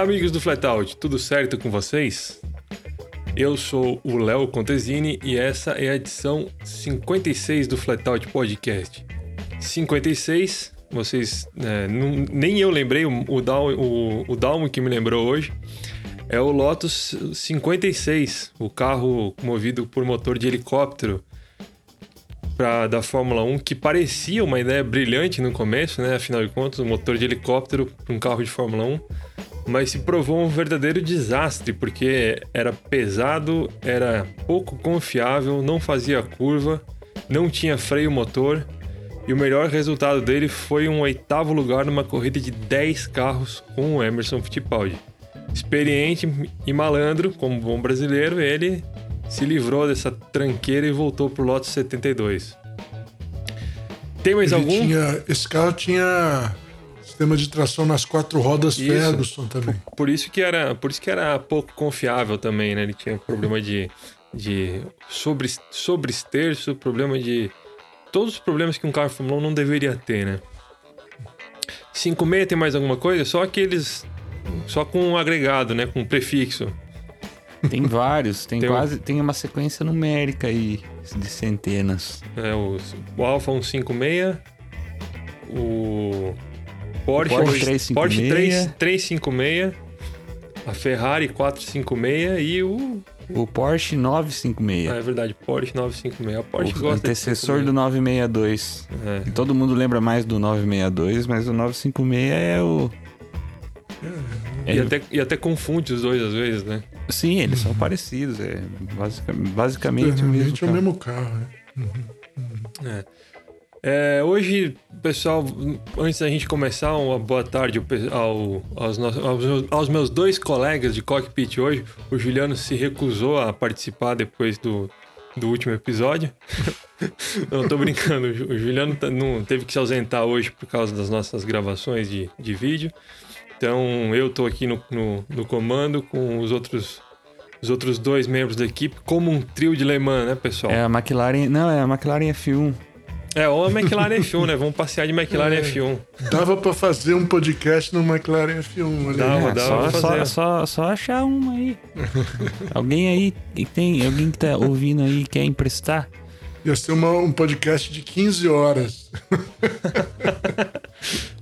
Amigos do Flatout, tudo certo com vocês? Eu sou o Léo Contesini e essa é a edição 56 do Flatout Podcast. 56, vocês. é, não- nem eu lembrei, o, o, Dal- o, o Dalmo que me lembrou hoje. É o Lotus 56, o carro movido por motor de helicóptero pra, da Fórmula 1, que parecia uma ideia brilhante no começo, né? Afinal de contas, um motor de helicóptero para um carro de Fórmula 1, mas se provou um verdadeiro desastre, porque era pesado, era pouco confiável, não fazia curva, não tinha freio motor, e o melhor resultado dele foi um oitavo lugar numa corrida de 10 carros com o Emerson Fittipaldi. Experiente e malandro, como bom brasileiro, ele se livrou dessa tranqueira e voltou pro Lotus 72. Tem mais Ele algum? tinha- esse carro tinha sistema de tração nas quatro rodas Isso. Ferguson também. Por isso que era, por isso que era pouco confiável também, né? Ele tinha problema de de sobre sobreesterço, problema de todos os problemas que um carro Fórmula 1 não deveria ter, né? 56 tem mais alguma coisa? Só aqueles só com um agregado, né, com um prefixo. Tem vários, tem, Tem um- quase. Tem uma sequência numérica aí de centenas. É, o, o Alfa 156, o Porsche, Porsche 356. Porsche 3, 356, a Ferrari 456 e o. O Porsche 956. Ah, é verdade, Porsche 956. A Porsche o gosta de antecessor do 962. É. E Todo mundo lembra mais do 962, mas o 956 é o. É, E, até, e até confunde os dois às vezes, né? Sim, eles são parecidos. É basica- basicamente o mesmo. É o carro. mesmo carro. né? É, hoje, pessoal, antes da gente começar, uma boa tarde ao aos, aos aos meus dois colegas de cockpit hoje. O Juliano se recusou a participar depois do, do último episódio. não, tô brincando. O Juliano tá- não, teve que se ausentar hoje por causa das nossas gravações de, de vídeo. Então, eu tô aqui no, no, no comando com os outros, os outros dois membros da equipe, como um trio de Le Mans, né, pessoal? É a McLaren. Não, é a McLaren F1. É, ou a McLaren F1, né? Vamos passear de McLaren É. F1. Dava pra fazer um podcast no McLaren F1. Olha Dava, aí. dava. É, só, pra só, fazer. só, só achar uma aí. alguém aí que tem. Alguém que tá ouvindo aí quer emprestar? Ia ser uma- um podcast de 15 horas.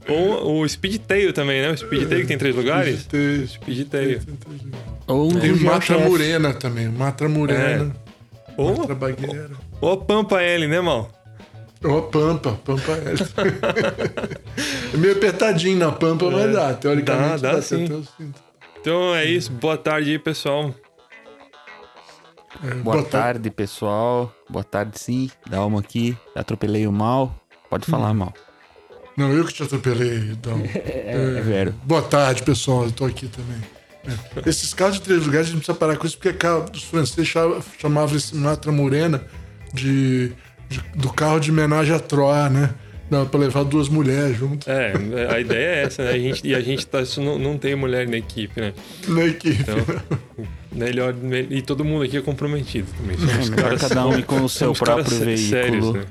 Ou o Speedtail também, né? O Speedtail que tem três lugares? Tem, Speedtail. Ou um tem o Matra. Murena também. Matra Murena. Ou, Matra Bagueira. ou a Pampa L, né, mal? Ó, Pampa. Pampa é. é meio apertadinho na Pampa, mas dá. Teoricamente Dá, dá dá sim. até o cinto. Então é isso. Boa tarde aí, pessoal. É, Boa botar- tarde, pessoal. Boa tarde, sim. Dalma aqui. Atropelei o mal. Pode falar, mal. Não, eu que te atropelei, então. É, é vero. Boa tarde, pessoal. Eu tô aqui também. É. Esses carros de três lugares a gente precisa parar com isso, porque os franceses cha- chamavam esse Matra Morena de, de- do carro de homenagem à Troia, né? Dava pra levar duas mulheres junto É, a ideia é essa, né? A gente, e a gente tá, isso não, não tem mulher na equipe, né? na equipe. Então, melhor. me- E todo mundo aqui é comprometido também. É Somos melhor caras- cada um com o seu próprio sé- sérios, veículo. né?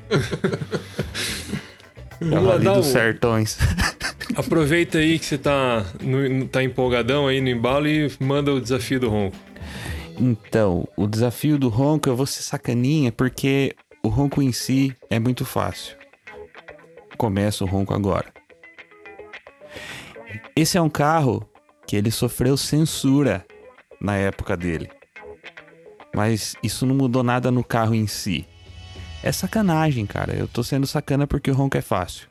É o Vamos lá, dá dos o- sertões. Aproveita aí que você tá, no, tá empolgadão aí no embalo e manda o desafio do Ronco. Então, o desafio do ronco, eu vou ser sacaninha, porque o ronco em si é muito fácil. Começa o ronco agora. Esse é um carro que ele sofreu censura na época dele. Mas isso não mudou nada no carro em si. É sacanagem, cara. Eu tô sendo sacana porque o ronco é fácil.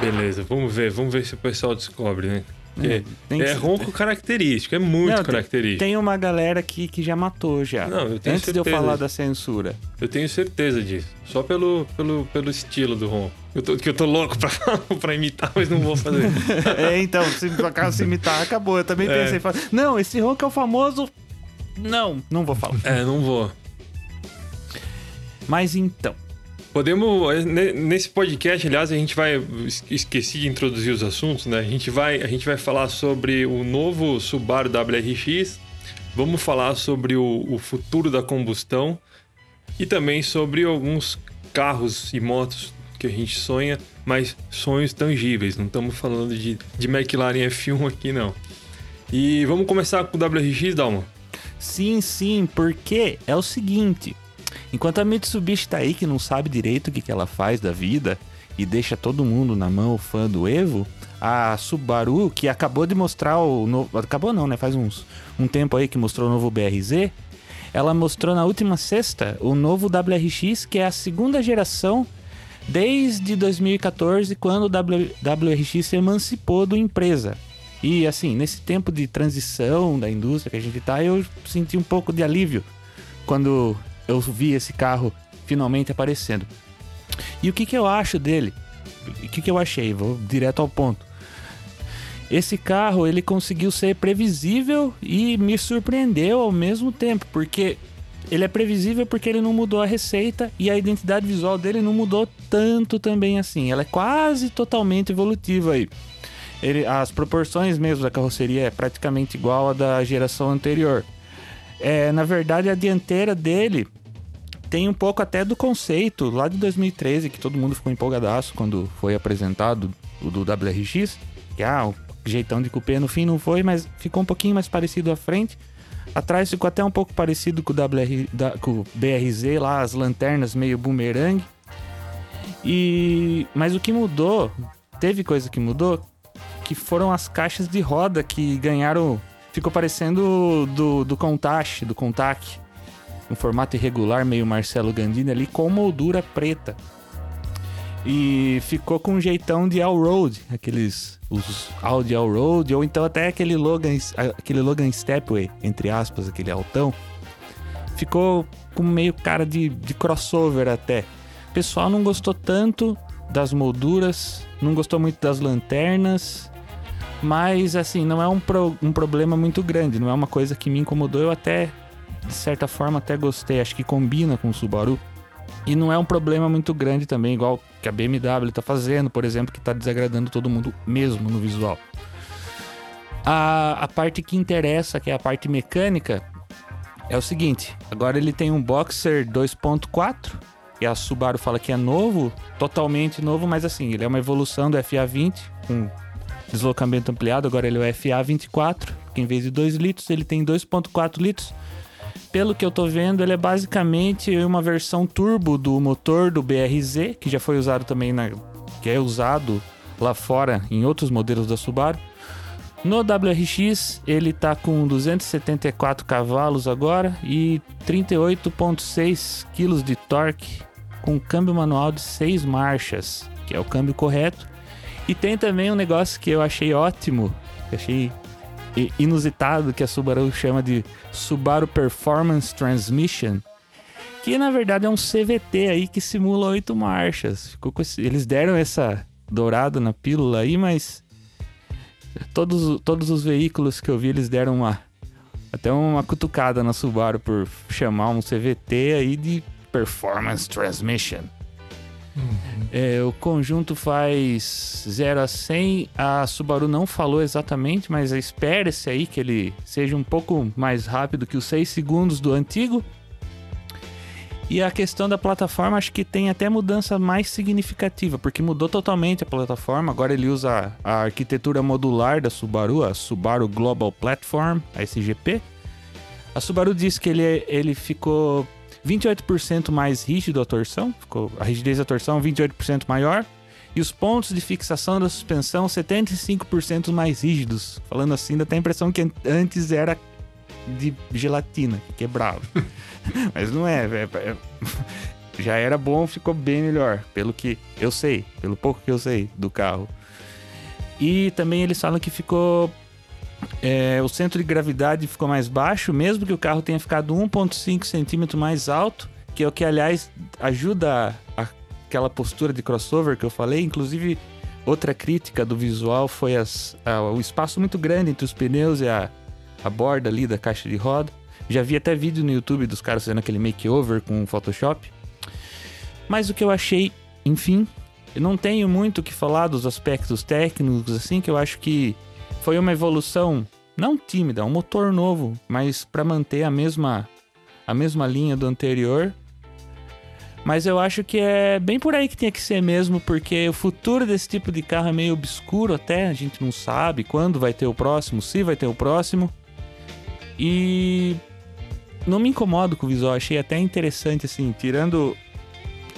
Beleza, vamos ver, vamos ver se o pessoal descobre, né? Tem é que- ronco característico, é muito Não, tem- característico. Tem uma galera aqui que já matou já. Não, eu tenho Antes de eu certeza falar disso. da censura. Eu tenho certeza disso. Só pelo, pelo, pelo estilo do ronco. Eu tô, que eu tô louco pra, pra imitar, mas não vou fazer. é, então, se por acaso se imitar, acabou. Eu também É. pensei, não, esse ronco é o famoso. Não, não vou falar. é, não vou. Mas então, Podemos. ne- Nesse podcast, aliás, a gente vai. es- Esqueci de introduzir os assuntos, né? A gente vai, a gente vai falar sobre o novo Subaru WRX. Vamos falar sobre o, o futuro da combustão. E também sobre alguns carros e motos que a gente sonha, mas sonhos tangíveis. Não estamos falando de, de McLaren F1 aqui, não. E vamos começar com o WRX, Dalma? Sim, sim, porque é o seguinte: enquanto a Mitsubishi tá aí que não sabe direito o que, que ela faz da vida e deixa todo mundo na mão fã do Evo, a Subaru, que acabou de mostrar o novo. Acabou não, né? Faz uns, um tempo aí que mostrou o novo BRZ. Ela mostrou na última sexta o novo WRX, que é a segunda geração desde 2014, quando o WRX se emancipou do empresa. E assim, nesse tempo de transição da indústria que a gente tá, eu senti um pouco de alívio quando eu vi esse carro finalmente aparecendo. E o que, que eu acho dele? O que, que eu achei? Vou direto ao ponto. Esse carro ele conseguiu ser previsível e me surpreendeu ao mesmo tempo, porque ele é previsível porque ele não mudou a receita e a identidade visual dele não mudou tanto também assim. Ela é quase totalmente evolutiva aí. Ele, as proporções mesmo da carroceria é praticamente igual à da geração anterior. É, na verdade, a dianteira dele tem um pouco até do conceito lá de 2013, que todo mundo ficou empolgadaço quando foi apresentado o do WRX. Que ah, o jeitão de cupê no fim não foi, mas ficou um pouquinho mais parecido à frente. Atrás ficou até um pouco parecido com o, WR, da, com o BRZ lá, as lanternas meio boomerang. E mas o que mudou, teve coisa que mudou, que foram as caixas de roda que ganharam. Ficou parecendo do, do Contact, do Contact. Um formato irregular, meio Marcelo Gandini ali, com moldura preta. E ficou com um jeitão de all-road, aqueles os Audi all-road, ou então até aquele Logan, aquele Logan Stepway, entre aspas, aquele altão. Ficou com meio cara de, de crossover até. O pessoal não gostou tanto das molduras, não gostou muito das lanternas, mas, assim, não é um, pro, um problema muito grande, não é uma coisa que me incomodou. Eu até, de certa forma, até gostei. Acho que combina com o Subaru. E não é um problema muito grande também, igual que a BMW está fazendo, por exemplo, que está desagradando todo mundo mesmo no visual. A, a parte que interessa, que é a parte mecânica, é o seguinte: agora ele tem um Boxer 2.4, e a Subaru fala que é novo, totalmente novo, mas assim, ele é uma evolução do FA20 com deslocamento ampliado, agora ele é o FA 24, que em vez de 2 litros, ele tem 2.4 litros. Pelo que eu tô vendo, ele é basicamente uma versão turbo do motor do BRZ, que já foi usado também na que é usado lá fora em outros modelos da Subaru. No WRX, ele tá com 274 cavalos agora e 38.6 kg de torque com câmbio manual de 6 marchas, que é o câmbio correto e tem também um negócio que eu achei ótimo, achei inusitado, que a Subaru chama de Subaru Performance Transmission, que na verdade é um CVT aí que simula oito marchas. Esse... Eles deram essa dourada na pílula aí, mas todos, todos os veículos que eu vi, eles deram uma até uma cutucada na Subaru por chamar um CVT aí de Performance Transmission. Uhum. É, o conjunto faz 0 a 100. A Subaru não falou exatamente, mas espera-se aí que ele seja um pouco mais rápido que os 6 segundos do antigo. E a questão da plataforma, acho que tem até mudança mais significativa, porque mudou totalmente a plataforma. Agora ele usa a arquitetura modular da Subaru, a Subaru Global Platform, a SGP. A Subaru disse que ele, ele ficou 28% mais rígido a torção, ficou a rigidez da torção 28% maior, e os pontos de fixação da suspensão 75% mais rígidos. Falando assim, dá até a impressão que antes era de gelatina, que quebrava. Mas não é, é, é, já era bom, ficou bem melhor, pelo que eu sei, pelo pouco que eu sei do carro. E também eles falam que ficou é, o centro de gravidade ficou mais baixo, mesmo que o carro tenha ficado 1,5 centímetro mais alto, que é o que, aliás, ajuda a, aquela postura de crossover que eu falei. Inclusive, outra crítica do visual foi as, a, o espaço muito grande entre os pneus e a, a borda ali da caixa de roda. Já vi até vídeo no YouTube dos caras fazendo aquele makeover com Photoshop. Mas o que eu achei, enfim, eu não tenho muito o que falar dos aspectos técnicos, assim, que eu acho que foi uma evolução não tímida, um motor novo, mas para manter a mesma a mesma linha do anterior. Mas eu acho que é bem por aí que tinha que ser mesmo, porque o futuro desse tipo de carro é meio obscuro até, a gente não sabe quando vai ter o próximo, se vai ter o próximo. E não me incomodo com o visual, achei até interessante, assim, tirando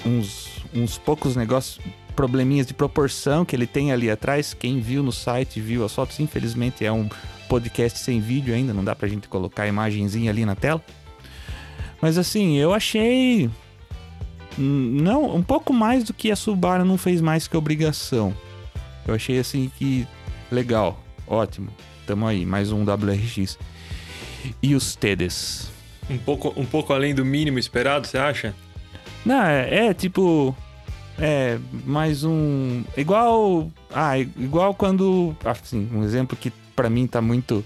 uns, uns poucos negócios, probleminhas de proporção que ele tem ali atrás. Quem viu no site, viu as fotos, infelizmente é um podcast sem vídeo ainda, não dá pra gente colocar a imagenzinha ali na tela. Mas assim, eu achei não, um pouco mais do que a Subaru não fez mais que obrigação. Eu achei assim que legal, ótimo. Tamo aí, mais um WRX. E os TEDs? Um pouco, um pouco além do mínimo esperado, você acha? Não, é, é tipo. É, mais um. Igual. Ah, igual quando. Assim, um exemplo que para mim tá muito.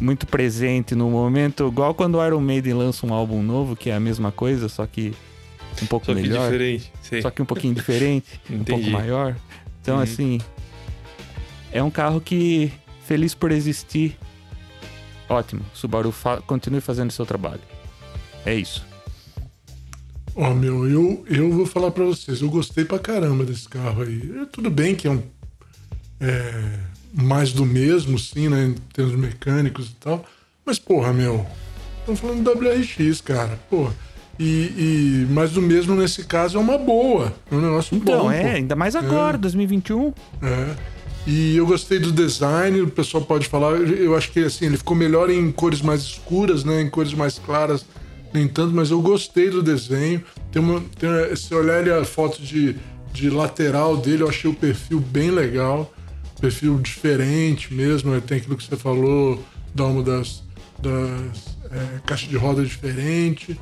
Muito presente no momento, igual quando o Iron Maiden lança um álbum novo, que é a mesma coisa, só que um pouco só que melhor. diferente. Sei. Só que um pouquinho diferente, um pouco maior. Então, Uhum. assim, é um carro que, feliz por existir, ótimo. Subaru fa continue fazendo seu trabalho. É isso. Ó, meu, eu, eu vou falar pra vocês, eu gostei pra caramba desse carro aí. É, Tudo bem que é um. É, mais do mesmo, sim, né? Em termos mecânicos e tal. Mas, porra, meu. Estamos falando do WRX, cara. Porra. E, e mais do mesmo nesse caso é uma boa. É um negócio Então, bom. é, pô. ainda mais agora, 2021. É. E eu gostei do design, o pessoal pode falar. Eu acho que assim, ele ficou melhor em cores mais escuras, né? Em cores mais claras, nem tanto, mas eu gostei do desenho. Tem uma, tem, se olhar a foto de, de lateral dele, eu achei o perfil bem legal. Perfil diferente mesmo. Tem aquilo que você falou, da uma das, das é, caixas de roda diferente.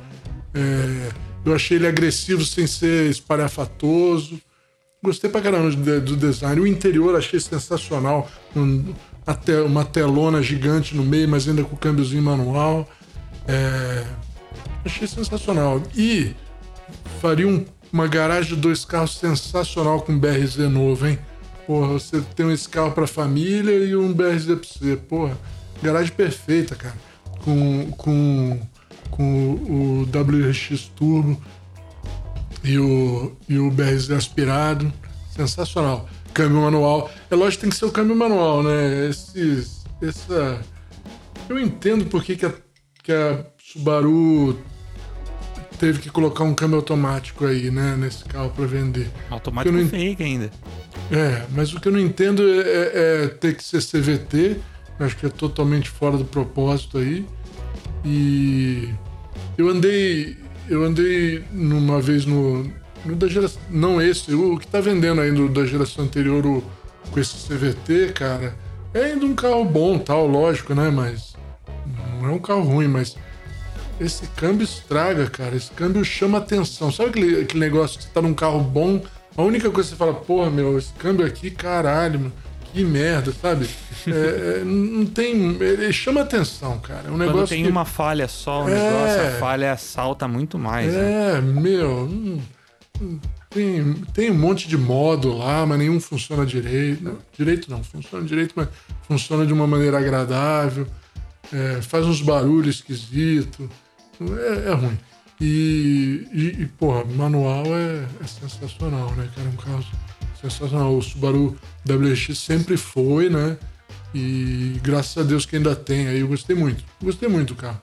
É, eu achei ele agressivo sem ser espalhafatoso. Gostei pra caramba do, design. O interior achei sensacional. Um, uma telona gigante no meio, mas ainda com o câmbiozinho manual. É, achei sensacional. E faria um- uma garagem de dois carros sensacional com BRZ novo, hein? Porra, você tem esse carro pra família e um BRZ pra você. Porra, garagem perfeita, cara. Com, com, com o WRX Turbo e o, e o BRZ aspirado. Sensacional. Câmbio manual. É lógico que tem que ser o câmbio manual, né? Esses, essa. Eu entendo por que, que, a, que a Subaru teve que colocar um câmbio automático aí, né? Nesse carro pra vender. Automático não- fake ainda. É, mas o que eu não entendo é, é- é ter que ser CVT. Acho que é totalmente fora do propósito aí. E eu andei. Eu andei numa vez no. no da geração. Não esse, o que tá vendendo aí do- da geração anterior o- com esse CVT, cara. É ainda um carro bom, tal, lógico, né? Mas. Não é um carro ruim, mas. Esse câmbio estraga, cara. Esse câmbio chama atenção. Sabe aquele, aquele negócio que você tá num carro bom, a única coisa que você fala, porra, meu, esse câmbio aqui, caralho, meu, que merda, sabe? É, é, não tem. Ele chama atenção, cara. É um Quando negócio. tem que, uma falha só, o É. negócio, a falha salta muito mais. né? É, meu. hum, hum, Tem, tem um monte de modo lá, mas nenhum funciona direito. Não, direito não, funciona direito, mas funciona de uma maneira agradável. É, faz uns barulhos esquisitos. É, é ruim. E, e, e, porra, manual é, é sensacional, né, cara? É um carro sensacional. O Subaru WRX sempre foi, né? E graças a Deus que ainda tem aí. Eu gostei muito. Gostei muito do carro.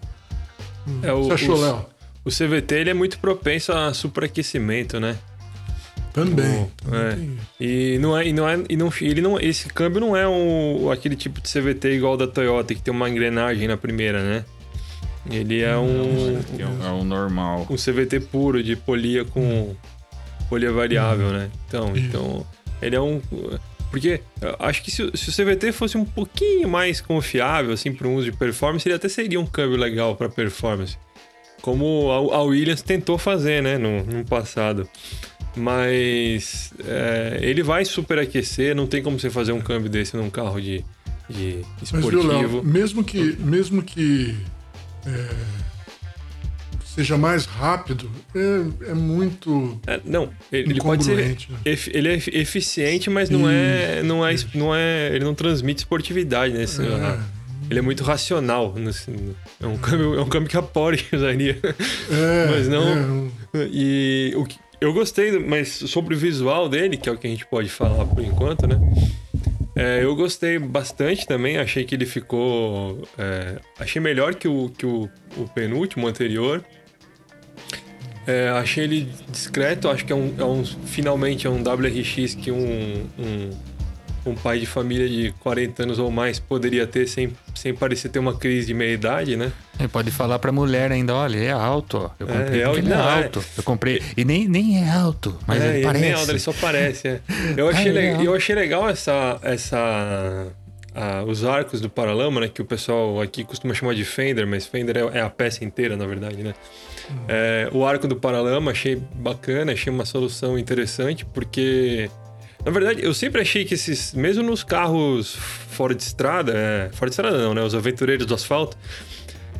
É, o, Você achou, o- Léo? O CVT ele é muito propenso a superaquecimento, né? Também. O- também é. E não é, e não é, e não, ele não, esse câmbio não é um, aquele tipo de CVT igual da Toyota que tem uma engrenagem na primeira, né? Ele é um, É o normal. um CVT puro de polia com polia variável, né? Então, então ele é um porque eu acho que se, o- se o CVT fosse um pouquinho mais confiável assim para um uso de performance, ele até seria um câmbio legal para performance. Como a, a Williams tentou fazer, né, no, no passado. Mas é, ele vai superaquecer, não tem como você fazer um câmbio desse num carro de, de Mas viu, Léo, esportivo. mesmo que, mesmo que é, seja mais rápido, é, é muito É, não, ele, ele pode ser né? Ele é efi- eficiente, mas não é, não é, não é, ele não transmite esportividade, né? Esse- É. Ele é muito racional. nesse- É um câmbio, é um câmbio que a Porsche usaria. É, Mas não- é, E o que, eu gostei, mas sobre o visual dele, que é o que a gente pode falar por enquanto, né? É, eu gostei bastante também, achei que ele ficou. É, achei melhor que o, que o, o penúltimo anterior. É, achei ele discreto, acho que é um, é um, finalmente é um WRX que um, um, um, pai de família de 40 anos ou mais poderia ter sem, sem parecer ter uma crise de meia-idade, né? Ele pode falar pra mulher ainda, olha, é alto, ó. Eu É, comprei é é não, é. alto. Eu comprei. E nem, nem é alto, mas é, ele parece. nem é alto, ele só parece. é. Eu, achei Ah, le- legal. eu achei legal essa. essa a- os arcos do paralama, né? Que o pessoal aqui costuma chamar de fender, mas fender é, é a peça inteira, na verdade, né? É, o arco do paralama achei bacana, achei uma solução interessante, porque. Na verdade, eu sempre achei que esses. Mesmo nos carros fora de estrada, é, fora de estrada não, né? Os aventureiros do asfalto.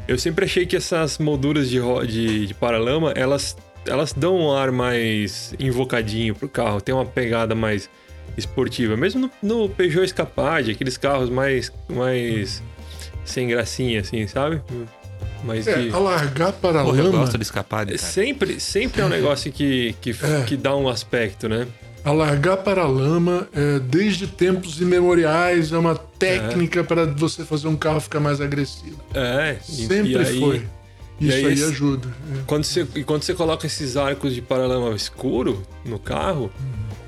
Eu sempre achei que essas molduras de, de, de paralama, elas, elas dão um ar mais invocadinho pro carro, tem uma pegada mais esportiva. Mesmo no, no Peugeot Escapade, aqueles carros mais, mais sem gracinha, assim, sabe? Mas É, que... alargar para Porra, eu lama. gosto de escapar cara. Sempre, sempre é um negócio que, que, É. que dá um aspecto, né? Alargar para a lama, é, desde tempos imemoriais, é uma técnica para você fazer um carro ficar mais agressivo. É, Sempre aí- foi. e Isso aí aí, ajuda. é. Quando você, e quando você coloca esses arcos de paralama escuro no carro,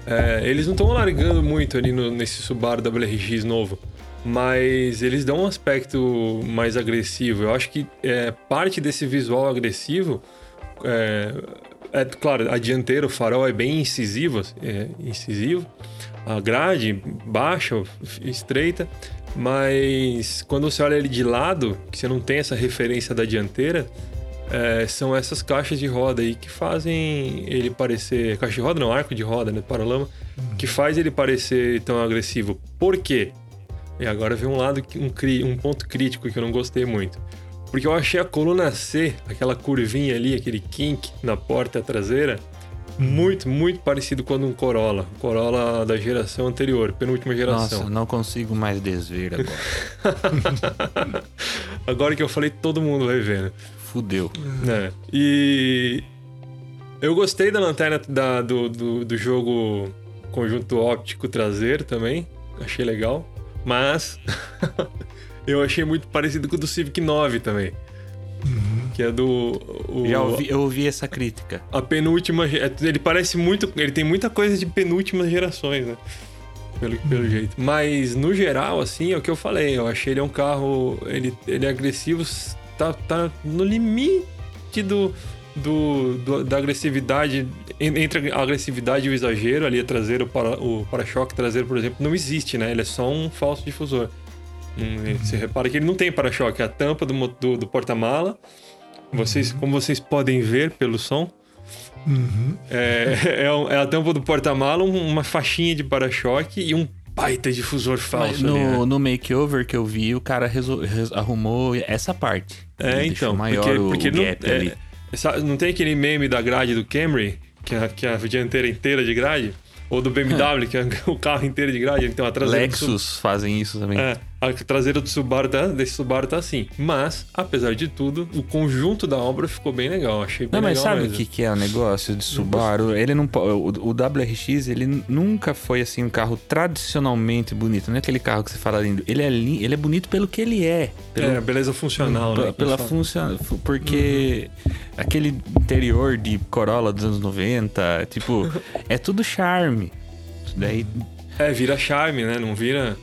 é, eles não estão largando muito ali no- nesse Subaru WRX novo. Mas eles dão um aspecto mais agressivo. Eu acho que é, parte desse visual agressivo. É, é, claro, a dianteira, o farol é bem incisivo, é, incisivo. A grade baixa, estreita. Mas quando você olha ele de lado, que você não tem essa referência da dianteira, é, são essas caixas de roda aí que fazem ele parecer. Caixa de roda não, arco de roda, né? Paralama. Que faz ele parecer tão agressivo. Por quê? E agora vem um lado, um, um ponto crítico que eu não gostei muito. Porque eu achei a coluna C, aquela curvinha ali, aquele kink na porta traseira, muito, muito parecido com um Corolla. Corolla da geração anterior, penúltima geração. Nossa, não consigo mais desver agora. Agora que eu falei, todo mundo vai ver, né? Fudeu. É. E eu gostei da lanterna da- do, do, do jogo conjunto óptico traseiro também. Achei legal. Mas eu achei muito parecido com o do Civic 9 também. Que é do. o- Já ouvi, eu ouvi essa crítica. A penúltima. Ele parece muito. Ele tem muita coisa de penúltimas gerações, né? Pelo, pelo jeito. Mas, no geral, assim, é o que eu falei. Eu achei ele é um carro. Ele, ele é agressivo. Tá, tá no limite do, do, do- da agressividade. en- Entre a agressividade e o exagero, ali a traseira, o para- o para-choque traseiro, por exemplo, não existe, né? Ele é só um falso difusor. Hum, Você repara que ele não tem para-choque, é a tampa do, do, do porta-mala. Vocês, como vocês podem ver pelo som, é, é, um- é a tampa do porta-mala, um- uma faixinha de para-choque e um baita difusor falso no, ali, né? no makeover que eu vi, o cara resol- res- arrumou essa parte. É, então, maior porque, o, porque o não, gap é, ali. sabe, não tem aquele meme da grade do Camry, que é, que é a dianteira inteira de grade? Ou do BMW, que é o carro inteiro de grade, então a Lexus fazem isso também. É, a traseira do Subaru tá, desse Subaru tá assim. Mas, apesar de tudo, o conjunto da obra ficou bem legal. Achei bem Não, mas sabe o mesmo. que, que é o negócio de Subaru? Ele não o, o WRX, ele nunca foi assim um carro tradicionalmente bonito. Não é aquele carro que você fala lindo. Ele é, ele é bonito pelo que ele é. Pelo, É, beleza funcional, né? pela função. Porque aquele interior de Corolla dos anos 90, tipo, é tudo charme. Daí. É, vira charme, né? Não vira.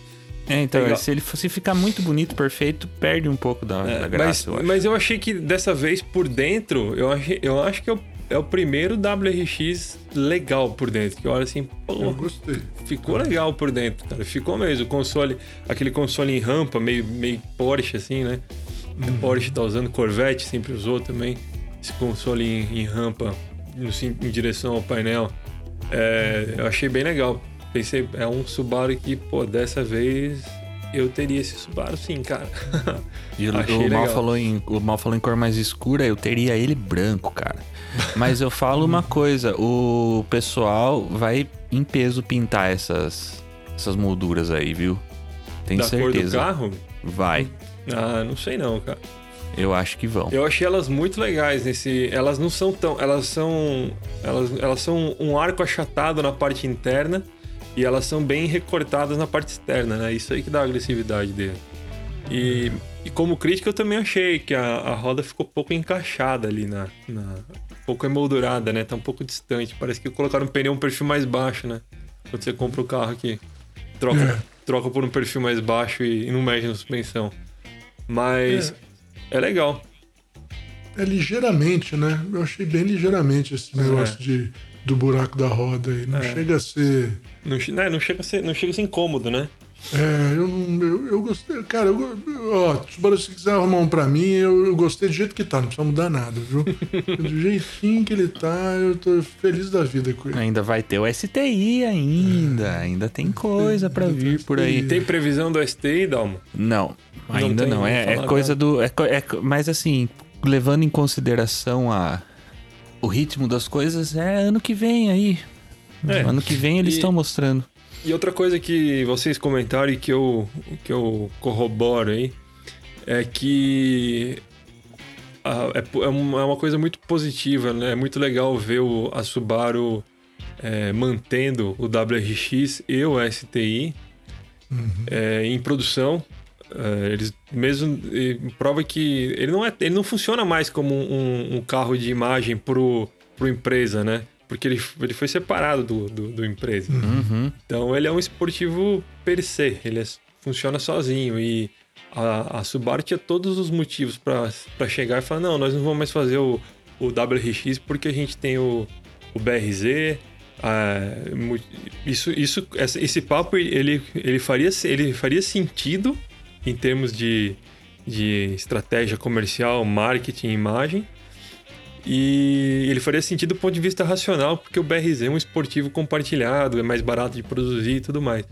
É, então, Legal. se ele fosse ficar muito bonito, perfeito, perde um pouco da, É, da mas, graça, eu acho. mas eu achei que dessa vez por dentro, eu, achei, eu acho que é o, é o primeiro WRX legal por dentro. Que eu olho assim, Eu pô, gostei. ficou legal por dentro, cara. Ficou mesmo. O console, aquele console em rampa, meio, meio Porsche, assim, né? A Porsche tá usando, Corvette sempre usou também. Esse console em, em rampa, no em direção ao painel. É, eu achei bem legal. Pensei, é um Subaru que, pô, dessa vez eu teria esse Subaru sim, cara. E o, o Mal falou em, o Mal falou em cor mais escura, eu teria ele branco, cara. Mas eu falo uma coisa, o pessoal vai em peso pintar essas, essas molduras aí, viu? Tenho da cor do certeza. carro? Vai. Ah, não sei não, cara. Eu acho que vão. Eu achei elas muito legais nesse. Elas não são tão. Elas são. Elas, elas são um arco achatado na parte interna e elas são bem recortadas na parte externa, né? Isso aí que dá a agressividade dele. E, e como crítica eu também achei que a, a roda ficou pouco encaixada ali na, na. um pouco emoldurada, né? Tá um pouco distante. Parece que colocaram um pneu um perfil mais baixo, né? Quando você compra o carro aqui. Troca, É. troca por um perfil mais baixo e, e não mexe na suspensão. Mas é legal. É ligeiramente, né? Eu achei bem ligeiramente esse negócio de, do buraco da roda aí. Não É. chega a ser. Não, che- né, não, chega a ser, não chega a ser incômodo, né? É, eu não. Eu, eu gostei. Cara, eu, ó, se quiser arrumar um pra mim, eu, eu gostei do jeito que tá, não precisa mudar nada, viu? do jeitinho que ele tá, eu tô feliz da vida com ele. Ainda vai ter o STI ainda. Ainda tem coisa pra vir por aí. Tem previsão do STI, Dalmo? Não, ainda não. não É, é coisa do. É, é mas assim, levando em consideração a, o ritmo das coisas, é ano que vem aí. É. Ano que vem eles estão mostrando. E outra coisa que vocês comentaram e que eu, que eu corroboro aí é que é, é uma é uma coisa muito positiva, né? É muito legal ver o, a Subaru é, mantendo o WRX e o STI é, em produção. É, eles mesmo prova que ele não é ele não funciona mais como um, um carro de imagem pro, pro empresa, né? Porque ele, ele foi separado do, do, do empresa. Uhum. Então ele é um esportivo per se, ele é- funciona sozinho e a, a Subaru tinha todos os motivos para chegar e falar não, nós não vamos mais fazer o, o WRX porque a gente tem o, o BRZ. ah, mu- isso, isso, esse papo ele, ele, faria, ele faria sentido em termos de, de estratégia comercial, marketing, imagem. E ele faria sentido do ponto de vista racional, porque o BRZ é um esportivo compartilhado, é mais barato de produzir e tudo mais.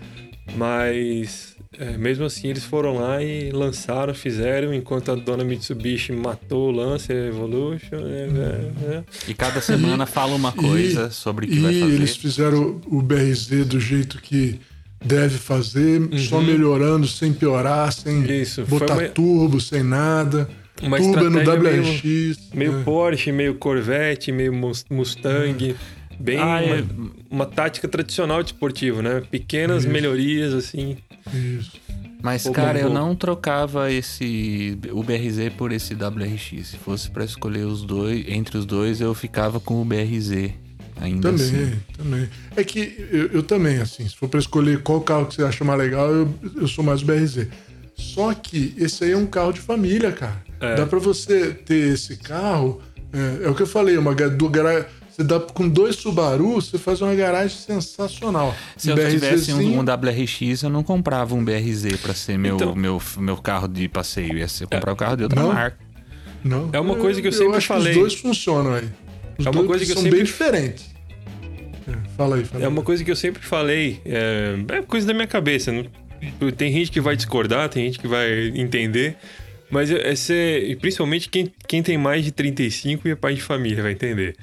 Mas é, mesmo assim eles foram lá e lançaram, fizeram, enquanto a dona Mitsubishi matou o Lancer Evolution. né. E cada semana fala uma E- coisa sobre o que e vai fazer. eles fizeram o BRZ do jeito que deve fazer, só melhorando, sem piorar, sem Uhum. Isso, botar uma- turbo, sem nada. Uma turbo é no estratégia meio- WRX. Meio é. Porsche, meio Corvette, meio Mus- Mustang. Bem, Ah, é- uma, uma tática tradicional de esportivo, né? Pequenas Isso. melhorias, assim. Isso. Mas, Pô, cara, eu não trocava esse o BRZ por esse WRX. Se fosse pra escolher os dois, entre os dois, eu ficava com o BRZ. Ainda Também, assim. também. É que eu, eu também, assim, se for pra escolher qual carro que você acha mais legal, eu, eu sou mais o BRZ. Só que esse aí é um carro de família, cara. É. Dá pra você ter esse carro. É, é o que eu falei, uma do gara- Você dá com dois Subaru, você faz uma garagem sensacional. Se eu tivesse um, um WRX, eu não comprava um BRZ pra ser meu, Então- meu, meu carro de passeio. Ia ser comprar o carro de outra Não? marca. Não. É uma coisa que eu sempre acho falei. Que os dois funcionam aí. Os É uma coisa que eu são sempre- bem diferentes. É, fala aí, fala É aí. uma coisa que eu sempre falei, é, é coisa da minha cabeça. não- tem gente que vai discordar, tem gente que vai entender, mas é e principalmente quem, quem tem mais de 35 e é pai de família vai entender.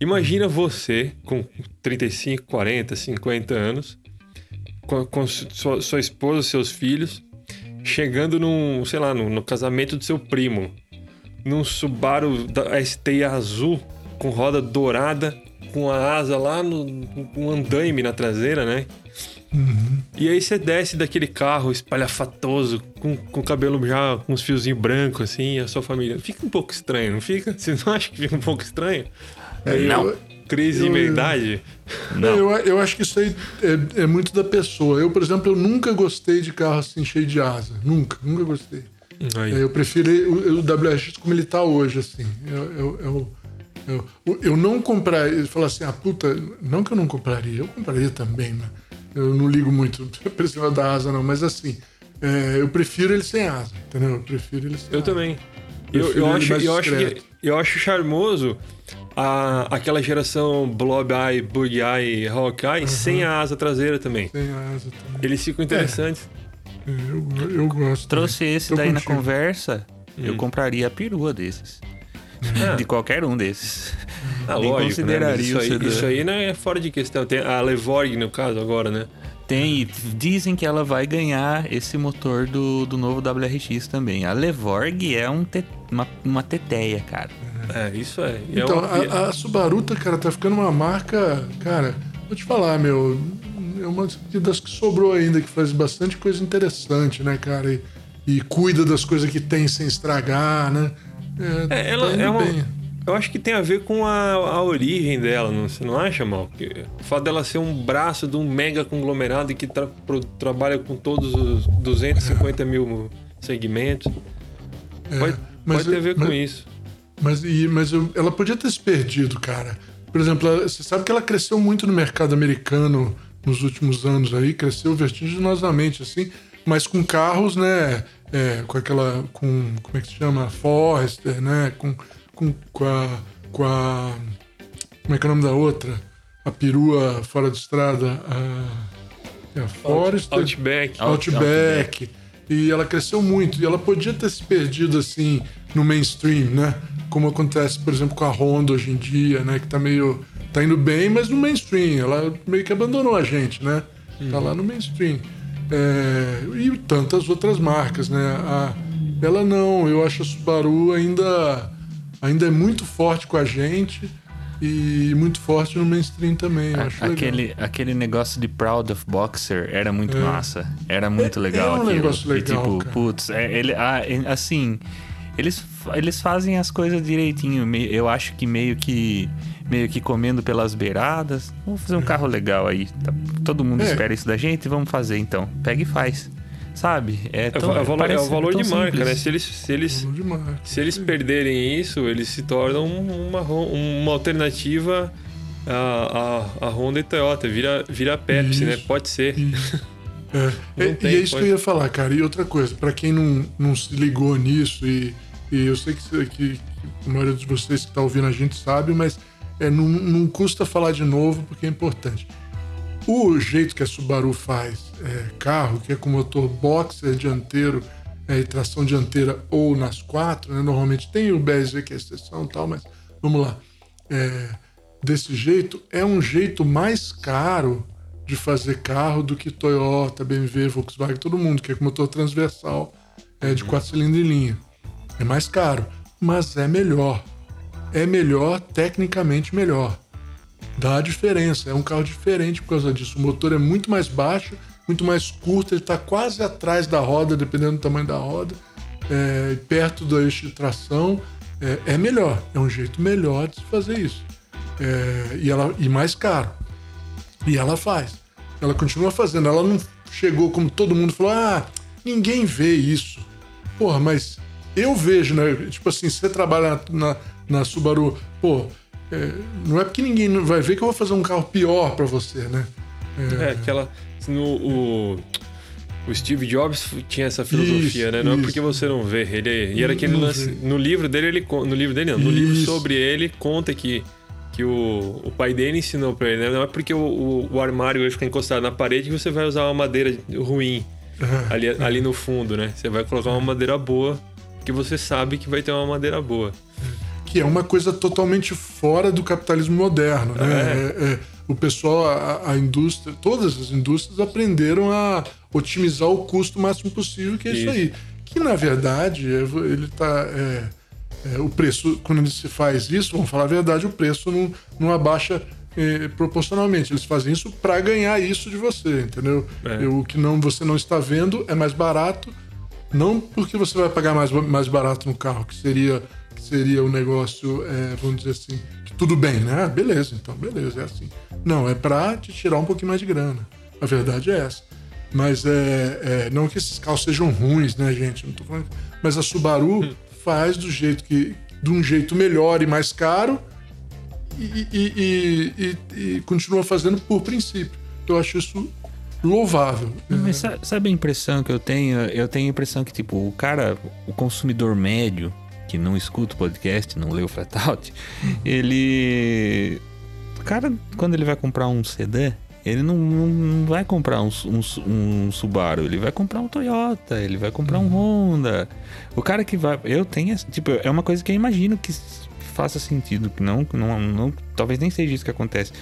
Imagina você com 35, 40, 50 anos, com, com sua, sua esposa, seus filhos, chegando num, sei lá, no, no casamento do seu primo, num Subaru da ST azul com roda dourada, com a asa lá no com um andaime na traseira, né? E aí você desce daquele carro espalhafatoso, com, com o cabelo já com uns fiozinhos brancos, assim, e a sua família. Fica um pouco estranho, não fica? Você não acha que fica um pouco estranho? Meio Não. Crise de Eu- meia-idade? Não. Eu, eu acho que isso aí é, é muito da pessoa. Eu, por exemplo, eu nunca gostei de carro assim cheio de asa. Nunca, nunca gostei. Aí. É, Eu prefiro o, o WRX como ele tá hoje, assim. Eu, eu, eu, eu, eu não compraria. Falar assim, ah, puta, não que eu não compraria, eu compraria também, né? Eu não ligo muito pra esse negócio da asa, não, mas assim, é, eu prefiro ele sem asa, entendeu? Eu prefiro ele sem Eu asa. também. Eu, eu, ele acho, eu, acho que, eu acho charmoso a, aquela geração Blob Eye, Bug Eye, Hawkeye sem a asa traseira também. Sem asa também. Eles ficam interessantes. É, Eu, eu gosto. Trouxe esse Tô daí na contigo. conversa, Hum. eu compraria a perua desses. Ah. De qualquer um desses. Ah, Nem lógico, né? consideraria Mas isso, aí, sedã. isso aí não é fora de questão. Tem a Levorg, no caso, agora, né? Tem, e dizem que ela vai ganhar esse motor do, do novo WRX também. A Levorg é um te- uma, uma teteia, cara. É, isso é. E é Então, uma- a, a Subaru, cara, tá ficando uma marca. Cara, vou te falar, meu. É uma das que sobrou ainda, que faz bastante coisa interessante, né, cara? E, e cuida das coisas que tem sem estragar, né? É, É, ela tá é uma- bem. Eu acho que tem a ver com a, a origem dela, não, você não acha, mal? Porque o fato dela ser um braço de um mega conglomerado que tra- pro- trabalha com todos os 250 mil segmentos. Pode, É, mas pode ter a ver eu- com mas- isso. Mas, e- mas eu- ela podia ter se perdido, cara. Por exemplo, ela- você sabe que ela cresceu muito no mercado americano nos últimos anos aí, cresceu vertiginosamente, assim, mas com carros, né? É, com aquela. com. como é que se chama? Forester, né? Com, com, com a. com a. Como é que é o nome da outra? A perua fora de estrada. A, é a Forester. Outback. Out- Outback. E ela cresceu muito. E ela podia ter se perdido assim no mainstream, né? Como acontece, por exemplo, com a Honda hoje em dia, né? Que tá meio. tá indo bem, mas no mainstream. Ela meio que abandonou a gente, né? Tá lá no mainstream. É, e tantas outras marcas, né? A, ela não, eu acho a Subaru ainda, ainda é muito forte com a gente e muito forte no mainstream também. Legal. Aquele, aquele negócio de Proud of Boxer era muito É. massa. Era muito É- legal é um aquilo. negócio E, legal, tipo, cara. putz, é, ele, assim, eles, eles fazem as coisas direitinho. Eu acho que meio que meio que comendo pelas beiradas. Vamos fazer um carro legal aí. Tá- Todo mundo É. espera isso da gente, vamos fazer então. Pega e faz. Sabe? É, É, tão- o valor, é o valor tão de marca, simples. né? Se eles, se eles, se eles perderem isso, eles se tornam uma, uma alternativa à, à, à Honda e Toyota. Vira, vira Pepsi, né? Isso. Pode ser. É, e- tem, e é isso pode- que eu ia falar, cara. E outra coisa, pra quem não, não se ligou nisso, e, e eu sei que, que- que a maioria de vocês que tá ouvindo a gente sabe, mas é, não, não custa falar de novo porque é importante. O jeito que a Subaru faz é, carro, que é com motor boxer dianteiro é, e tração dianteira ou nas quatro, né? Normalmente tem o BSV que é exceção e tal, mas vamos lá. É, desse jeito, é um jeito mais caro de fazer carro do que Toyota, BMW, Volkswagen, todo mundo, que é com motor transversal é, de quatro cilindros em linha. É mais caro, mas é melhor. É melhor, tecnicamente melhor. Dá a diferença, é um carro diferente por causa disso. O motor é muito mais baixo, muito mais curto, ele está quase atrás da roda, dependendo do tamanho da roda, é, perto do eixo de tração. É, é melhor, é um jeito melhor de se fazer isso. É, e, ela, e mais caro. E ela faz. Ela continua fazendo. Ela não chegou como todo mundo falou: ah, ninguém vê isso. Porra, mas eu vejo, né? Tipo assim, você trabalha na, na, na Subaru, pô, é, não é porque ninguém vai ver que eu vou fazer um carro pior pra você, né? É, aquela. No, o, o Steve Jobs tinha essa filosofia, Isso, né? Não é isso. porque você não vê. Ele, e era aquele lance. No livro dele, ele. No livro dele, não. No livro Isso. sobre ele, conta que. Que o, o pai dele ensinou pra ele, né? Não é porque o, o, o armário vai ficar encostado na parede que você vai usar uma madeira ruim É, ali, ali no fundo, né? Você vai colocar uma madeira boa, que você sabe que vai ter uma madeira boa. Que é uma coisa totalmente fora do capitalismo moderno, né? É. É, é, o pessoal, a, a indústria, todas as indústrias aprenderam a otimizar o custo o máximo possível, que é isso, Isso. aí. Que na verdade é, ele tá é, é, o preço quando se faz isso, vamos falar a verdade, o preço não, não abaixa proporcionalmente. Eles fazem isso para ganhar isso de você, entendeu? O que não você não está vendo é mais barato não porque você vai pagar mais, mais barato no carro, que seria, que seria o negócio, é, vamos dizer assim, que tudo bem, né? Ah, beleza, então, beleza, é assim. Não, é pra te tirar um pouquinho mais de grana. A verdade é essa. Mas é, é, não que esses carros sejam ruins, né, gente? Não tô falando. Mas a Subaru faz do jeito que. de um jeito melhor e mais caro e, e- e- e- continua fazendo por princípio. Eu acho isso louvável. Mas sa- sabe a impressão que eu tenho? Eu tenho a impressão que, tipo, o cara, o consumidor médio, que não escuta o podcast, não lê o Flatout, ele. O cara, quando ele vai comprar um sedã, ele não, não- vai comprar um, um, um Subaru, ele vai comprar um Toyota, ele vai comprar um Honda. O cara que vai. Eu tenho. Tipo, é uma coisa que eu imagino que faça sentido, que não, não, não, talvez nem seja isso que acontece.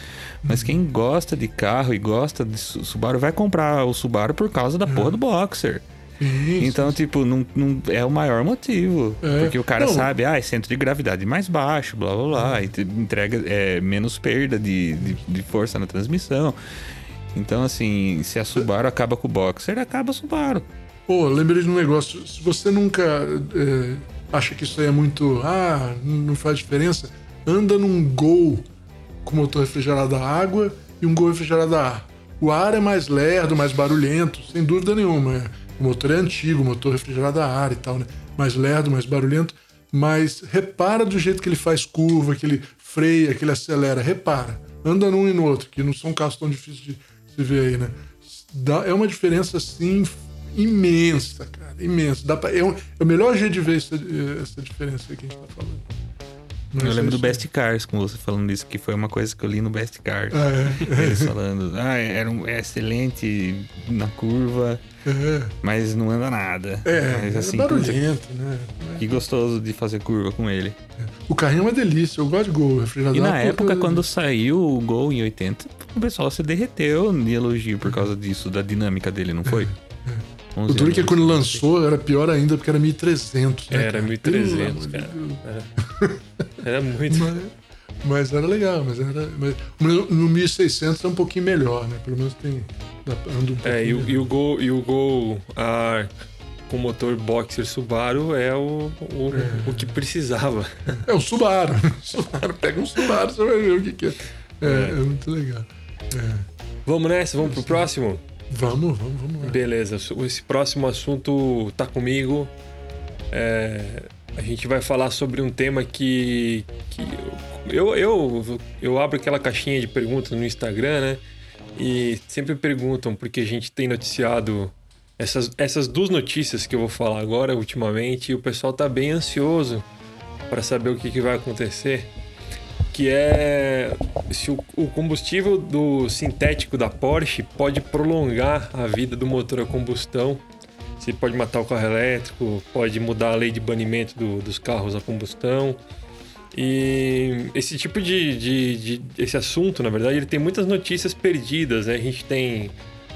Mas quem gosta de carro e gosta de Su- Subaru vai comprar o Subaru por causa da porra do Boxer. Isso. Então, tipo, não, não é o maior motivo. É. Porque o cara Não. sabe, ah, é centro de gravidade mais baixo, blá blá blá, e entrega é, menos perda de, de, de força na transmissão. Então, assim, se a Subaru acaba com o Boxer, acaba a Subaru. Pô, lembrei de um negócio. Se você nunca é, acha que isso aí é muito. Ah, não faz diferença, anda num Gol com motor refrigerado a água e um Gol refrigerado a ar. O ar é mais lerdo, mais barulhento, sem dúvida nenhuma. O motor é antigo, o motor refrigerado a ar e tal, né? Mais lerdo, mais barulhento. Mas repara do jeito que ele faz curva, que ele freia, que ele acelera. Repara. Anda num e no outro, que não são carros tão difíceis de se ver aí, né? Dá- é uma diferença, assim, imensa, cara. Imensa. Dá pra, é, um- é o melhor jeito de ver essa, essa diferença que a gente tá falando. Eu é lembro do. Best Cars, com você falando isso, que foi uma coisa que eu li no Best Cars. Ah, é. Eles falando, ah, era um, é excelente na curva, É, mas não anda nada. é, mas é assim, barulhento, né? que gostoso de fazer curva com ele. O carrinho é uma delícia, eu gosto de Gol, refrigerador. E na é época, coisa- quando saiu o Gol em 80, o pessoal se derreteu de elogio por causa disso, da dinâmica dele, não foi? O duro é que quando lançou era pior ainda, porque era 1300. Né, Era cara? 1300, Pelo amor de cara. Era muito. Mas, mas era legal, mas era. Mas, no no 1600 é um pouquinho melhor, né? Pelo menos tem. Anda um pouquinho. É, e o, e o Gol, e o Gol com motor Boxer Subaru é o, o, o que precisava. É o Subaru. Subaru. Pega um Subaru, você vai ver o que, que é. É, é muito legal. É. Vamos nessa? Vamos pro próximo? Vamos, vamos, vamos lá. Beleza, esse próximo assunto tá comigo. É, a gente vai falar sobre um tema que, que eu, eu, eu abro aquela caixinha de perguntas no Instagram, né? E sempre perguntam, porque a gente tem noticiado essas, essas duas notícias que eu vou falar agora, ultimamente, e o pessoal tá bem ansioso para saber o que, que vai acontecer. Que é se o, o combustível do sintético da Porsche pode prolongar a vida do motor a combustão. Se pode matar o carro elétrico, pode mudar a lei de banimento do- dos carros a combustão. E esse tipo de, de- de- Esse assunto, na verdade, ele tem muitas notícias perdidas, né? A gente tem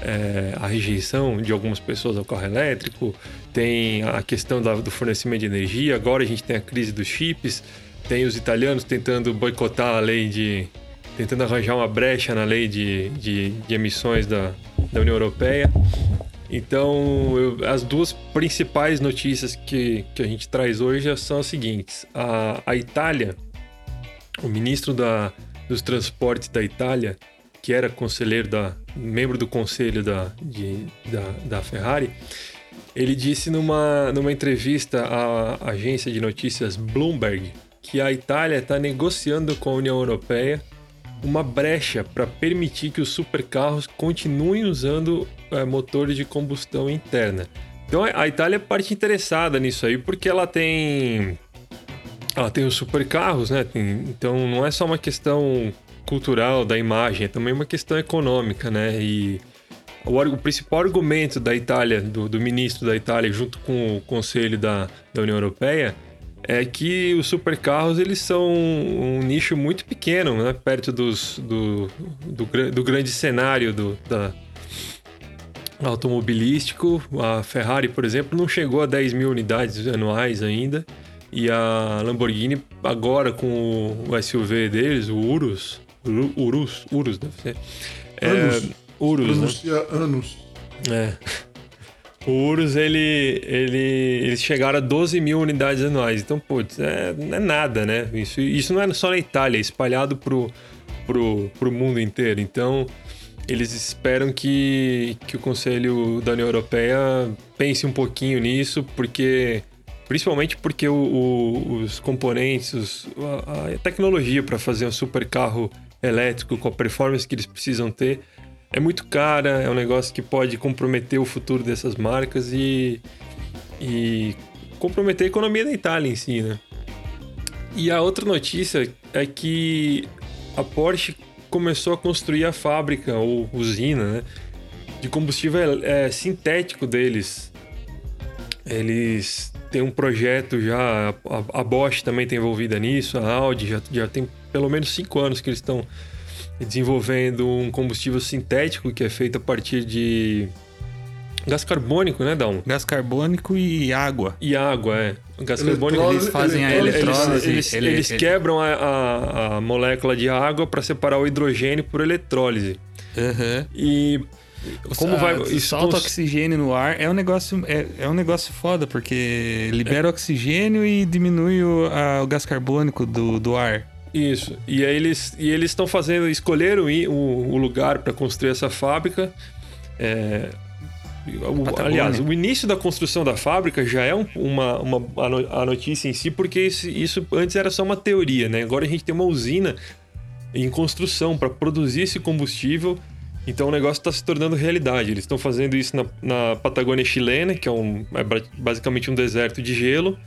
é, a rejeição de algumas pessoas ao carro elétrico, tem a questão da- do fornecimento de energia, agora a gente tem a crise dos chips, tem os italianos tentando boicotar a lei de. tentando arranjar uma brecha na lei de, de, de emissões da, da União Europeia. Então, eu- as duas principais notícias que, que a gente traz hoje são as seguintes: a, a Itália, o ministro da, dos transportes da Itália, que era conselheiro da, membro do conselho da, de- da, da Ferrari, ele disse numa, numa entrevista à agência de notícias Bloomberg que a Itália está negociando com a União Europeia uma brecha para permitir que os supercarros continuem usando eh, motores de combustão interna. Então a Itália é parte interessada nisso aí porque ela tem ela tem os supercarros, né? Tem- então não é só uma questão cultural da imagem, é também uma questão econômica, né? E o, o principal argumento da Itália, do, do ministro da Itália, junto com o Conselho da, da União Europeia, é que os supercarros eles são um nicho muito pequeno, né? Perto dos, do, do, do grande cenário do, da, automobilístico. A Ferrari, por exemplo, não chegou a 10 mil unidades anuais ainda. E a Lamborghini, agora com o SUV deles, o Urus, Uru- Urus, Urus deve ser. É, Urus. Urus, né? Anos. É. O Urus, ele, ele, eles chegaram a 12 mil unidades anuais. Então, putz, é, não é nada, né? Isso, isso não é só na Itália, é espalhado pro, pro, pro mundo inteiro. Então, eles esperam que, que o Conselho da União Europeia pense um pouquinho nisso, porque principalmente porque o- o- os componentes, os- a, a tecnologia para fazer um super carro elétrico com a performance que eles precisam ter é muito cara, é um negócio que pode comprometer o futuro dessas marcas e, e comprometer a economia da Itália em si, né? E a outra notícia é que a Porsche começou a construir a fábrica ou usina né, de combustível é, sintético deles. Eles tem um projeto já, a, a Bosch também está envolvida nisso, a Audi já, já tem pelo menos cinco anos que eles estão desenvolvendo um combustível sintético que é feito a partir de gás carbônico, né, Dão? Gás carbônico e água. E água, é. O gás carbônico Eletrólise- Eles fazem a eletrólise. eles, ele- eles ele- quebram a, a- a molécula de água para separar o hidrogênio por eletrólise. Aham. E como Ah, vai isso solta cons- oxigênio no ar é um negócio é, é um negócio foda porque libera oxigênio e diminui o, a- o gás carbônico do, do ar Isso. E aí eles e eles estão fazendo escolheram o, o lugar para construir essa fábrica. É, o- aliás, o início da construção da fábrica já é um- uma, uma a no- a notícia em si, porque isso, isso antes era só uma teoria, né? Agora a gente tem uma usina em construção para produzir esse combustível. Então o negócio está se tornando realidade. Eles estão fazendo isso na, na Patagônia chilena, que é, um, é ba- basicamente um deserto de gelo,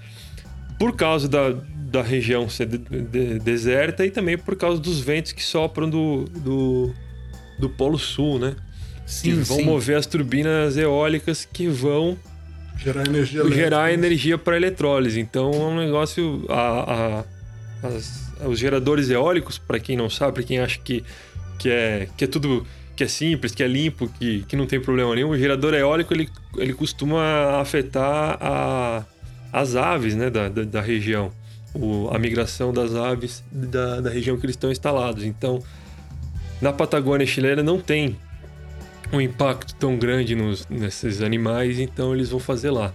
por causa da, da região ser de- de- deserta e também por causa dos ventos que sopram do, do, do Polo Sul, né? que sim vão sim mover as turbinas eólicas que vão Gerar energia gerar energia para eletrólise. Então é um negócio. A, a- as- os geradores eólicos, para quem não sabe, para quem acha que, que, é, que é tudo que é simples, que é limpo, que, que não tem problema nenhum, o gerador eólico ele, ele costuma afetar a, as aves né, da, da, da região, o- a migração das aves da, da região que eles estão instalados. Então, na Patagônia chilena não tem um impacto tão grande nos, nesses animais, então eles vão fazer lá.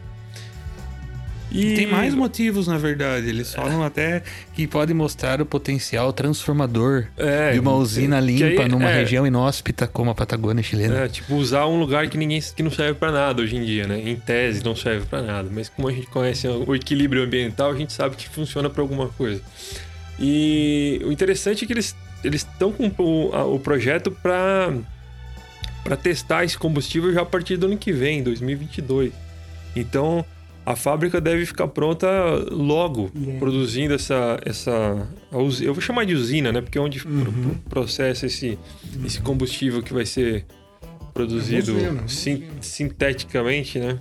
E tem mais motivos na verdade eles falam até que pode mostrar o potencial transformador é, de uma usina limpa aí- numa é, região inóspita como a Patagônia chilena É, tipo, usar um lugar que ninguém que não serve pra nada hoje em dia, né? Em tese não serve pra nada, mas como a gente conhece o equilíbrio ambiental, a gente sabe que funciona pra alguma coisa. E o interessante é que eles eles estão com o, o projeto pra para testar esse combustível já a partir do ano que vem, 2022. Então, a fábrica deve ficar pronta logo, produzindo essa essa eu vou chamar de usina, né? Porque é onde pro- processa esse esse combustível que vai ser produzido É uma sin- sinteticamente, né?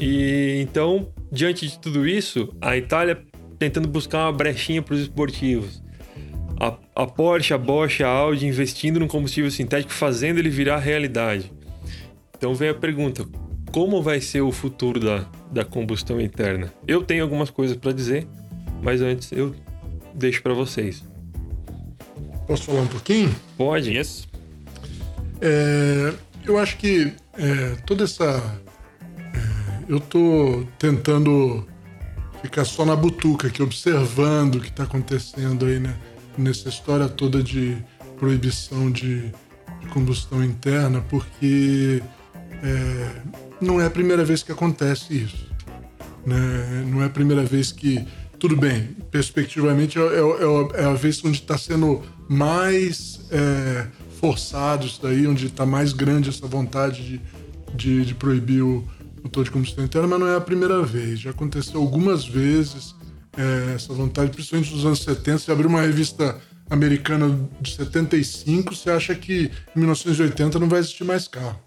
E então, diante de tudo isso, a Itália tentando buscar uma brechinha para os esportivos. A, a Porsche, a Bosch, a Audi investindo no combustível sintético, fazendo ele virar realidade. Então vem a pergunta: como vai ser o futuro da, da combustão interna? Eu tenho algumas coisas para dizer, mas antes eu deixo para vocês. Posso falar um pouquinho? Pode? Yes. É, eu acho que é, toda essa. é, eu tô tentando ficar só na butuca aqui, observando o que está acontecendo aí, né? Nessa história toda de proibição de, de combustão interna, porque é, não é a primeira vez que acontece isso. Né? Não é a primeira vez que. Tudo bem, perspectivamente é, é- é a vez onde está sendo mais é, forçado isso daí, onde está mais grande essa vontade de, de, de proibir o motor de combustão interna, mas não é a primeira vez. Já aconteceu algumas vezes é, essa vontade, principalmente nos anos 70. Você abriu uma revista americana de 75, você acha que em 1980 não vai existir mais carro.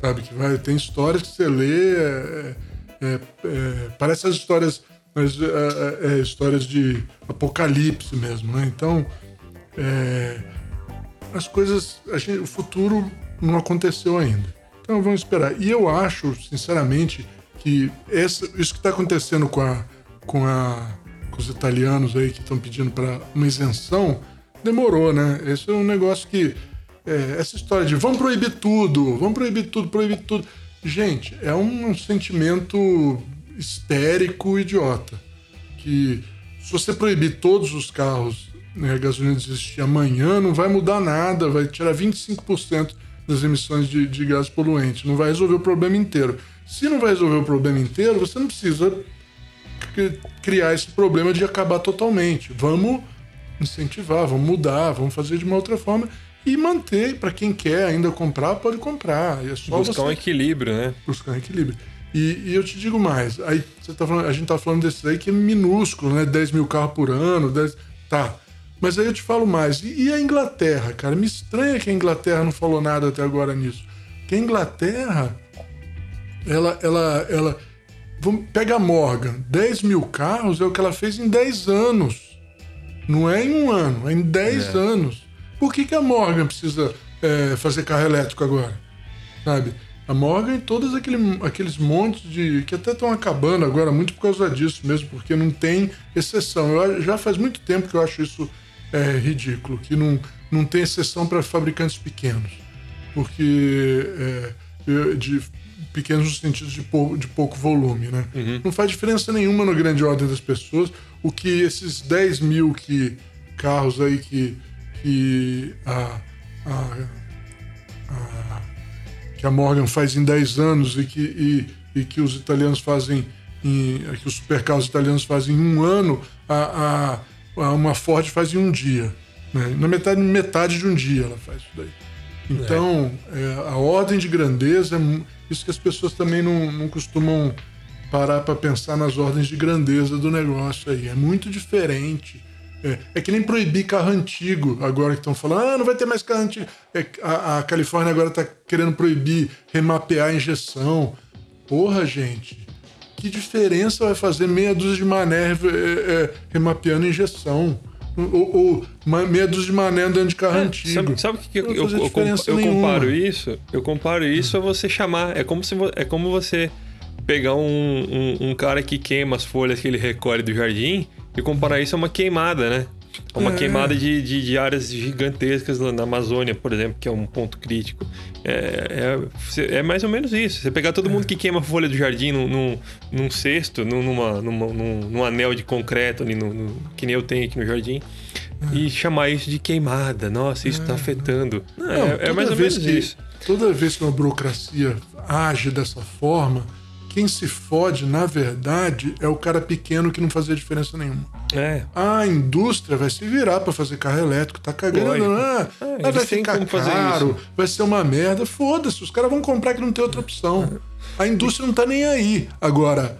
Sabe? Que vai, tem histórias que você lê. é, é, é, parece as histórias, mas, é, é, é, histórias de apocalipse mesmo, né? Então, é, as coisas, gente- o futuro não aconteceu ainda. Então vamos esperar. E eu acho, sinceramente, que essa, isso que está acontecendo com, a, com, a, com os italianos aí que estão pedindo para uma isenção demorou, né? Esse é um negócio que é, essa história de vamos proibir tudo, vamos proibir tudo, proibir tudo. Gente, é um sentimento histérico, idiota. Que se você proibir todos os carros né, gasolina de existir amanhã, não vai mudar nada, vai tirar 25% das emissões de, de gás poluente, não vai resolver o problema inteiro. Se não vai resolver o problema inteiro, você não precisa cri- criar esse problema de acabar totalmente. Vamos incentivar, vamos mudar, vamos fazer de uma outra forma e manter para quem quer ainda comprar, pode comprar. É só Buscar você um equilíbrio, né? buscar um equilíbrio. E, e eu te digo mais, aí você tá falando, a gente tá falando desse aí que é minúsculo, né? 10 mil carros por ano, 10, tá. Mas aí eu te falo mais. E, e a Inglaterra, cara? Me estranha que a Inglaterra não falou nada até agora nisso. Que a Inglaterra, ela, ela, ela vamos, pega a Morgan, 10 mil carros é o que ela fez em 10 anos. Não é em um ano, é em 10 É. anos. Por que, que a Morgan precisa é, fazer carro elétrico agora? Sabe? A Morgan e todos aquele, aqueles montes de. que até estão acabando agora, muito por causa disso mesmo, porque não tem exceção. Eu, já faz muito tempo que eu acho isso é, ridículo, que não, não tem exceção para fabricantes pequenos. Porque. é, de pequenos no sentido de, pou, de pouco volume, né? Não faz diferença nenhuma na grande ordem das pessoas o que esses 10 mil que, carros aí que, que a, a, a- que a Morgan faz em 10 anos e que, e, e que os italianos fazem em, que os supercarros italianos fazem em um ano, a, a, uma Ford faz em um dia. Né? Na metade, metade de um dia ela faz isso daí. Então, é, a ordem de grandeza, é isso que as pessoas também não, não costumam parar para pensar nas ordens de grandeza do negócio aí. É muito diferente. É, é que nem proibir carro antigo, agora que estão falando, ah, não vai ter mais carro antigo. É, a, a Califórnia agora está querendo proibir remapear a injeção. Porra, gente, que diferença vai fazer meia dúzia de mané é, é, remapeando injeção? Ou, ou meia dúzia de mané andando de carro antigo? Sabe, sabe o que, eu, eu, eu, eu comparo isso? Eu comparo isso a você chamar. É como, se, é como você pegar um, um, um cara que queima as folhas que ele recolhe do jardim e comparar isso a uma queimada, né? Uma É. queimada de, de, de áreas gigantescas na Amazônia, por exemplo, que é um ponto crítico. É, é, é mais ou menos isso. Você pegar todo mundo que queima a folha do jardim num, num, num cesto, num, numa, numa- num, num anel de concreto ali, no, no- que nem eu tenho aqui no jardim, e chamar isso de queimada. Nossa, isso tá afetando. Não, Não, é, é mais ou menos que, isso. Toda vez que uma burocracia age dessa forma, quem se fode, na verdade, é o cara pequeno que não fazia diferença nenhuma. É. A indústria vai se virar para fazer carro elétrico, tá cagando. Ah, É, vai ficar caro, vai ser uma merda. Foda-se, os caras vão comprar que não tem outra opção. A indústria não tá nem aí. Agora,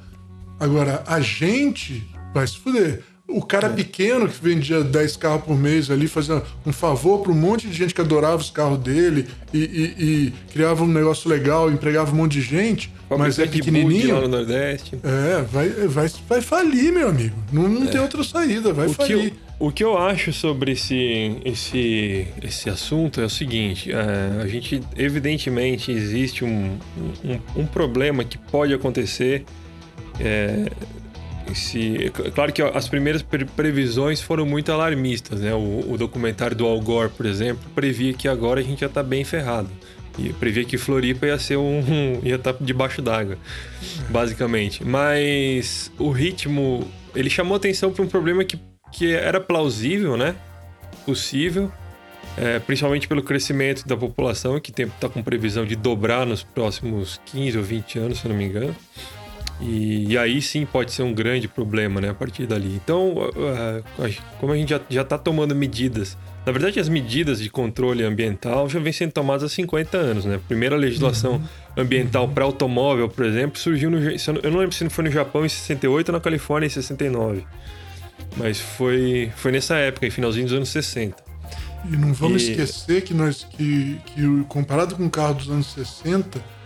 agora a gente vai se fuder. O cara É. pequeno que vendia 10 carros por mês ali, fazia um favor para um monte de gente que adorava os carros dele e, e- e criava um negócio legal, empregava um monte de gente, mas é pequenininho. lá no Nordeste. É, vai, vai, vai falir, meu amigo. Não, não tem outra saída, vai É. O que, falir. eu, o que eu acho sobre esse, esse, esse assunto é o seguinte: é, a gente, evidentemente, existe um, um, um problema que pode acontecer. É, se, é claro que as primeiras pre- previsões foram muito alarmistas, né? O, o documentário do Al Gore, por exemplo, previa que agora a gente já tá bem ferrado. E previa que Floripa ia ser um. ia estar debaixo d'água, basicamente. Mas o ritmo. Ele chamou atenção para um problema que, que era plausível, né? Possível. é, principalmente pelo crescimento da população, que está com previsão de dobrar nos próximos 15 ou 20 anos, se não me engano. E, e aí sim pode ser um grande problema, né? A partir dali. Então, como a gente já está tomando medidas. Na verdade, as medidas de controle ambiental já vêm sendo tomadas há 50 anos, né? A primeira legislação ambiental para automóvel, por exemplo, surgiu no. Eu não- lembro se foi no Japão em 68 ou na Califórnia em 69. Mas foi, foi nessa época, em finalzinho dos anos 60. E não vamos E- esquecer que nós que, que comparado com o carro dos anos 60, a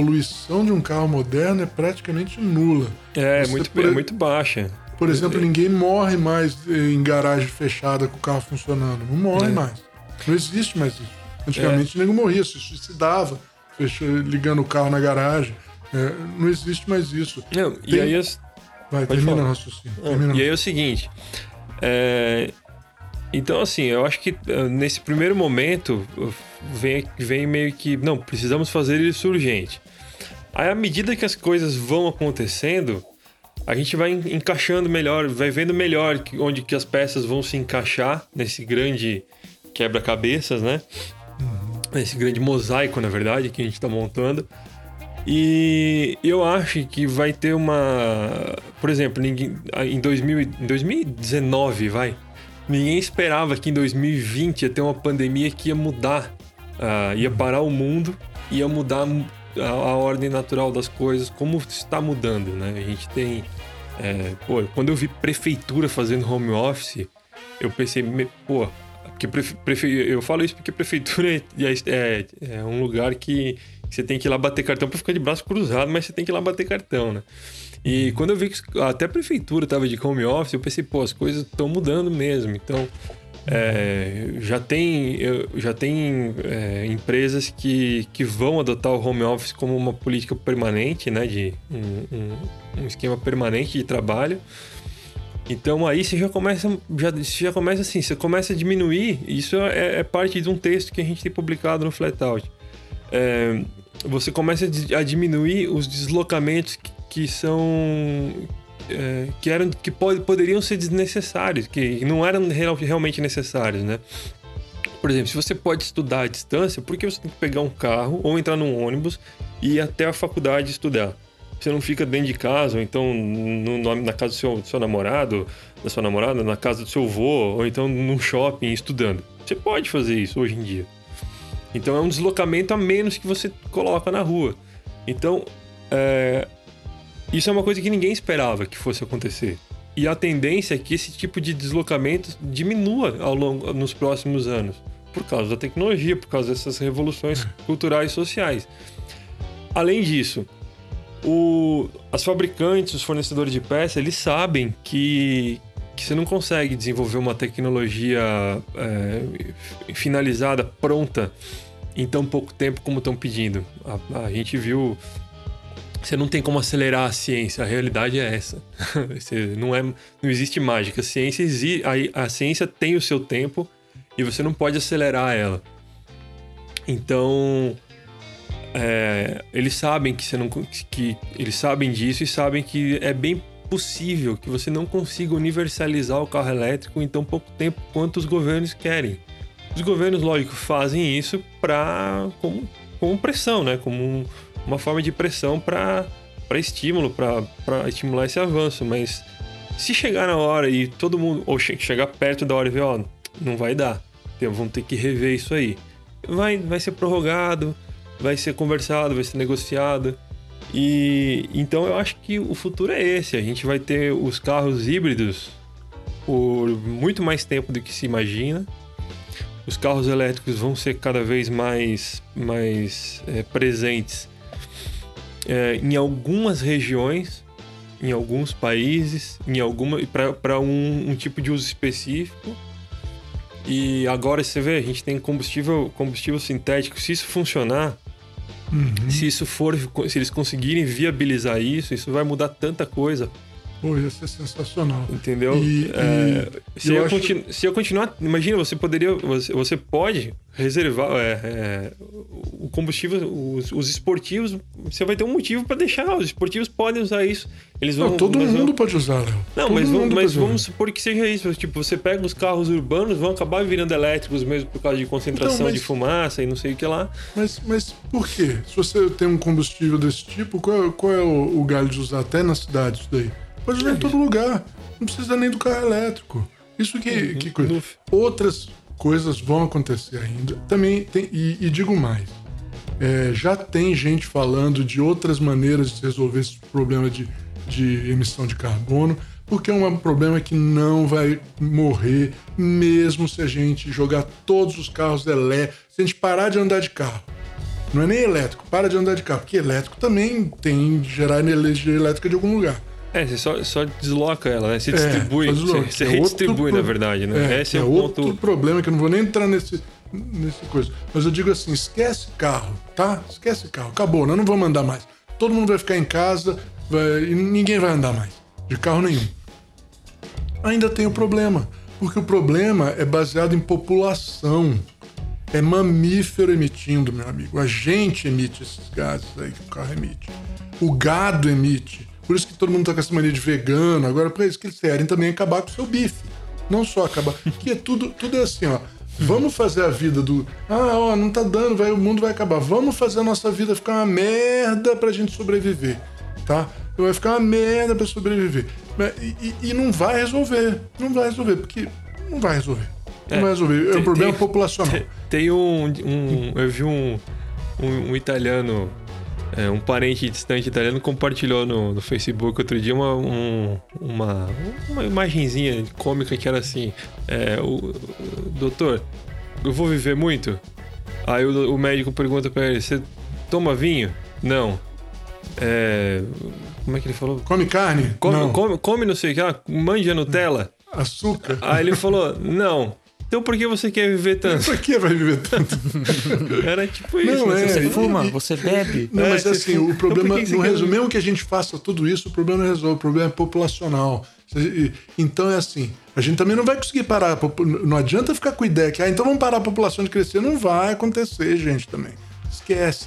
poluição de um carro moderno é praticamente nula. É, Você muito, por- é muito baixa. Por exemplo, ninguém morre mais eh, em garagem fechada com o carro funcionando. Não morre É. mais. Não existe mais isso. Antigamente o nego morria, se suicidava, fecha- ligando o carro na garagem. É, não existe mais isso. Não, e Tem- aí as, Vai, Pode termina o falar. raciocínio. termina. E aí é o seguinte. é, Então, assim, eu acho que eh, nesse primeiro momento vem, vem meio que. Não, precisamos fazer isso urgente. Aí, à medida que as coisas vão acontecendo, a gente vai en- encaixando melhor, vai vendo melhor onde que as peças vão se encaixar nesse grande quebra-cabeças, né? Esse grande mosaico, na verdade, que a gente está montando. E eu acho que vai ter uma. Por exemplo, ninguém, em, 2000, e- em 2019, vai. Ninguém esperava que em 2020 ia ter uma pandemia que ia mudar, ah, ia parar o mundo, ia mudar a, a ordem natural das coisas, como está mudando, né? A gente tem. é, pô, quando eu vi prefeitura fazendo home office, eu pensei, me- pô, porque prefe, prefe- eu falo isso porque prefeitura é, é- é um lugar que você tem que ir lá bater cartão pra ficar de braço cruzado, mas você tem que ir lá bater cartão, né? E quando eu vi que até a prefeitura estava de home office, eu pensei, pô, as coisas estão mudando mesmo. Então, é, já tem, já tem é, empresas que, que vão adotar o home office como uma política permanente, né? De um, um, um esquema permanente de trabalho. Então aí você já começa, já, já começa assim, você começa a diminuir. Isso é, é parte de um texto que a gente tem publicado no Flatout. É, você começa a diminuir os deslocamentos que, que são é, que eram que pod, poderiam ser desnecessários, que não eram real, realmente necessários, né? Por exemplo, se você pode estudar à distância, por que você tem que pegar um carro ou entrar num ônibus e ir até a faculdade estudar? Você não fica dentro de casa, ou então no, na casa do seu, do seu namorado, da sua namorada, na casa do seu avô, ou então num shopping estudando. Você pode fazer isso hoje em dia. Então é um deslocamento a menos que você coloca na rua. Então, é, isso é uma coisa que ninguém esperava que fosse acontecer. E a tendência é que esse tipo de deslocamento diminua ao longo nos próximos anos, por causa da tecnologia, por causa dessas revoluções culturais e sociais. Além disso, o, as fabricantes, os fornecedores de peças, eles sabem que, que você não consegue desenvolver uma tecnologia é, finalizada, pronta, em tão pouco tempo como estão pedindo. A, a gente viu você não tem como acelerar a ciência, a realidade é essa. Não, é, não existe mágica. A ciência, a, a ciência tem o seu tempo e você não pode acelerar ela. Então, é, eles sabem que você não. que Eles sabem disso e sabem que é bem possível que você não consiga universalizar o carro elétrico em tão pouco tempo quanto os governos querem. Os governos, lógico, fazem isso para como, como pressão, né? Como um, uma forma de pressão para estímulo, para estimular esse avanço. Mas se chegar na hora e todo mundo, ou chegar perto da hora e ver, ó, não vai dar, então, vamos ter que rever isso aí. Vai, vai ser prorrogado, vai ser conversado, vai ser negociado. E então eu acho que o futuro é esse. A gente vai ter os carros híbridos por muito mais tempo do que se imagina. Os carros elétricos vão ser cada vez mais, mais é, presentes é, em algumas regiões, em alguns países, em alguma para um, um, tipo de uso específico. E agora você vê, a gente tem combustível, combustível sintético. Se isso funcionar, uhum. se isso for, se eles conseguirem viabilizar isso, isso vai mudar tanta coisa Pô, ia ser sensacional. Entendeu? E, é, e se, eu acho... continu... se, eu continuar. Imagina, você poderia. Você, você pode reservar é, é, o combustível, os, os, esportivos. Você vai ter um motivo para deixar. Os esportivos podem usar isso. Eles vão. Não, todo mundo vão... pode usar, Léo. Não, todo mas, vamos, mas vamos supor que seja isso. Tipo, você pega os carros urbanos, vão acabar virando elétricos mesmo por causa de concentração então, mas... de fumaça e não sei o que lá. Mas, mas por quê? Se você tem um combustível desse tipo, qual, é, qual é o, o galho de usar até na cidade isso daí? Pode usar em todo lugar. Não precisa nem do carro elétrico. Isso que, uhum. que coisa. Outras coisas vão acontecer ainda. Também tem, e, e digo mais. É, já tem gente falando de outras maneiras de resolver esse problema de, de emissão de carbono, porque é um problema que não vai morrer, mesmo se a gente jogar todos os carros elétricos, se a gente parar de andar de carro. Não é nem elétrico, para de andar de carro, porque elétrico também tem de gerar energia elétrica de algum lugar. É, você só, só desloca ela, né? Você é, distribui, você, você é redistribui, na verdade, né? É, Esse é, é o outro ponto... problema que eu não vou nem entrar nesse, nesse coisa. Mas eu digo assim, esquece carro, tá? Esquece carro, acabou, nós não vamos andar mais. Todo mundo vai ficar em casa vai, e ninguém vai andar mais, de carro nenhum. Ainda tem o problema, porque o problema é baseado em população. É mamífero emitindo, meu amigo. A gente emite esses gases aí que o carro emite. O gado emite. Por isso que todo mundo tá com essa mania de vegano. Agora, para isso que eles querem também acabar com o seu bife. Não só acabar. Que é tudo, tudo é assim, ó. Vamos fazer a vida do. Ah, ó, não tá dando, vai, o mundo vai acabar. Vamos fazer a nossa vida ficar uma merda pra gente sobreviver. Tá? Vai ficar uma merda pra sobreviver. E, e, e não vai resolver. Não vai resolver, porque não vai resolver. Não é, vai resolver. É tem, um problema tem, populacional. Tem, tem um, um. Eu vi um, um, um italiano é, um parente distante italiano compartilhou no, no Facebook outro dia uma, um, uma, uma imagenzinha cômica que era assim: é, o, Doutor, eu vou viver muito? Aí o, o médico pergunta para ele: Você toma vinho? Não. É, Como é que ele falou? Come carne? Come, não. come, come não sei o que, ah, manja Nutella. Açúcar? Aí ele falou, não. Então por que você quer viver tanto? Pra que vai viver tanto? Era tipo isso. Não, né? é, Você e- fuma, e- você bebe. Não, É, mas você assim, o problema, Então por não resolve, mesmo que a gente faça tudo isso, o problema não resolve, o problema é populacional. Então é assim, a gente também não vai conseguir parar, não adianta ficar com a ideia que, ah, então vamos parar a população de crescer, não vai acontecer, gente, também. Esquece.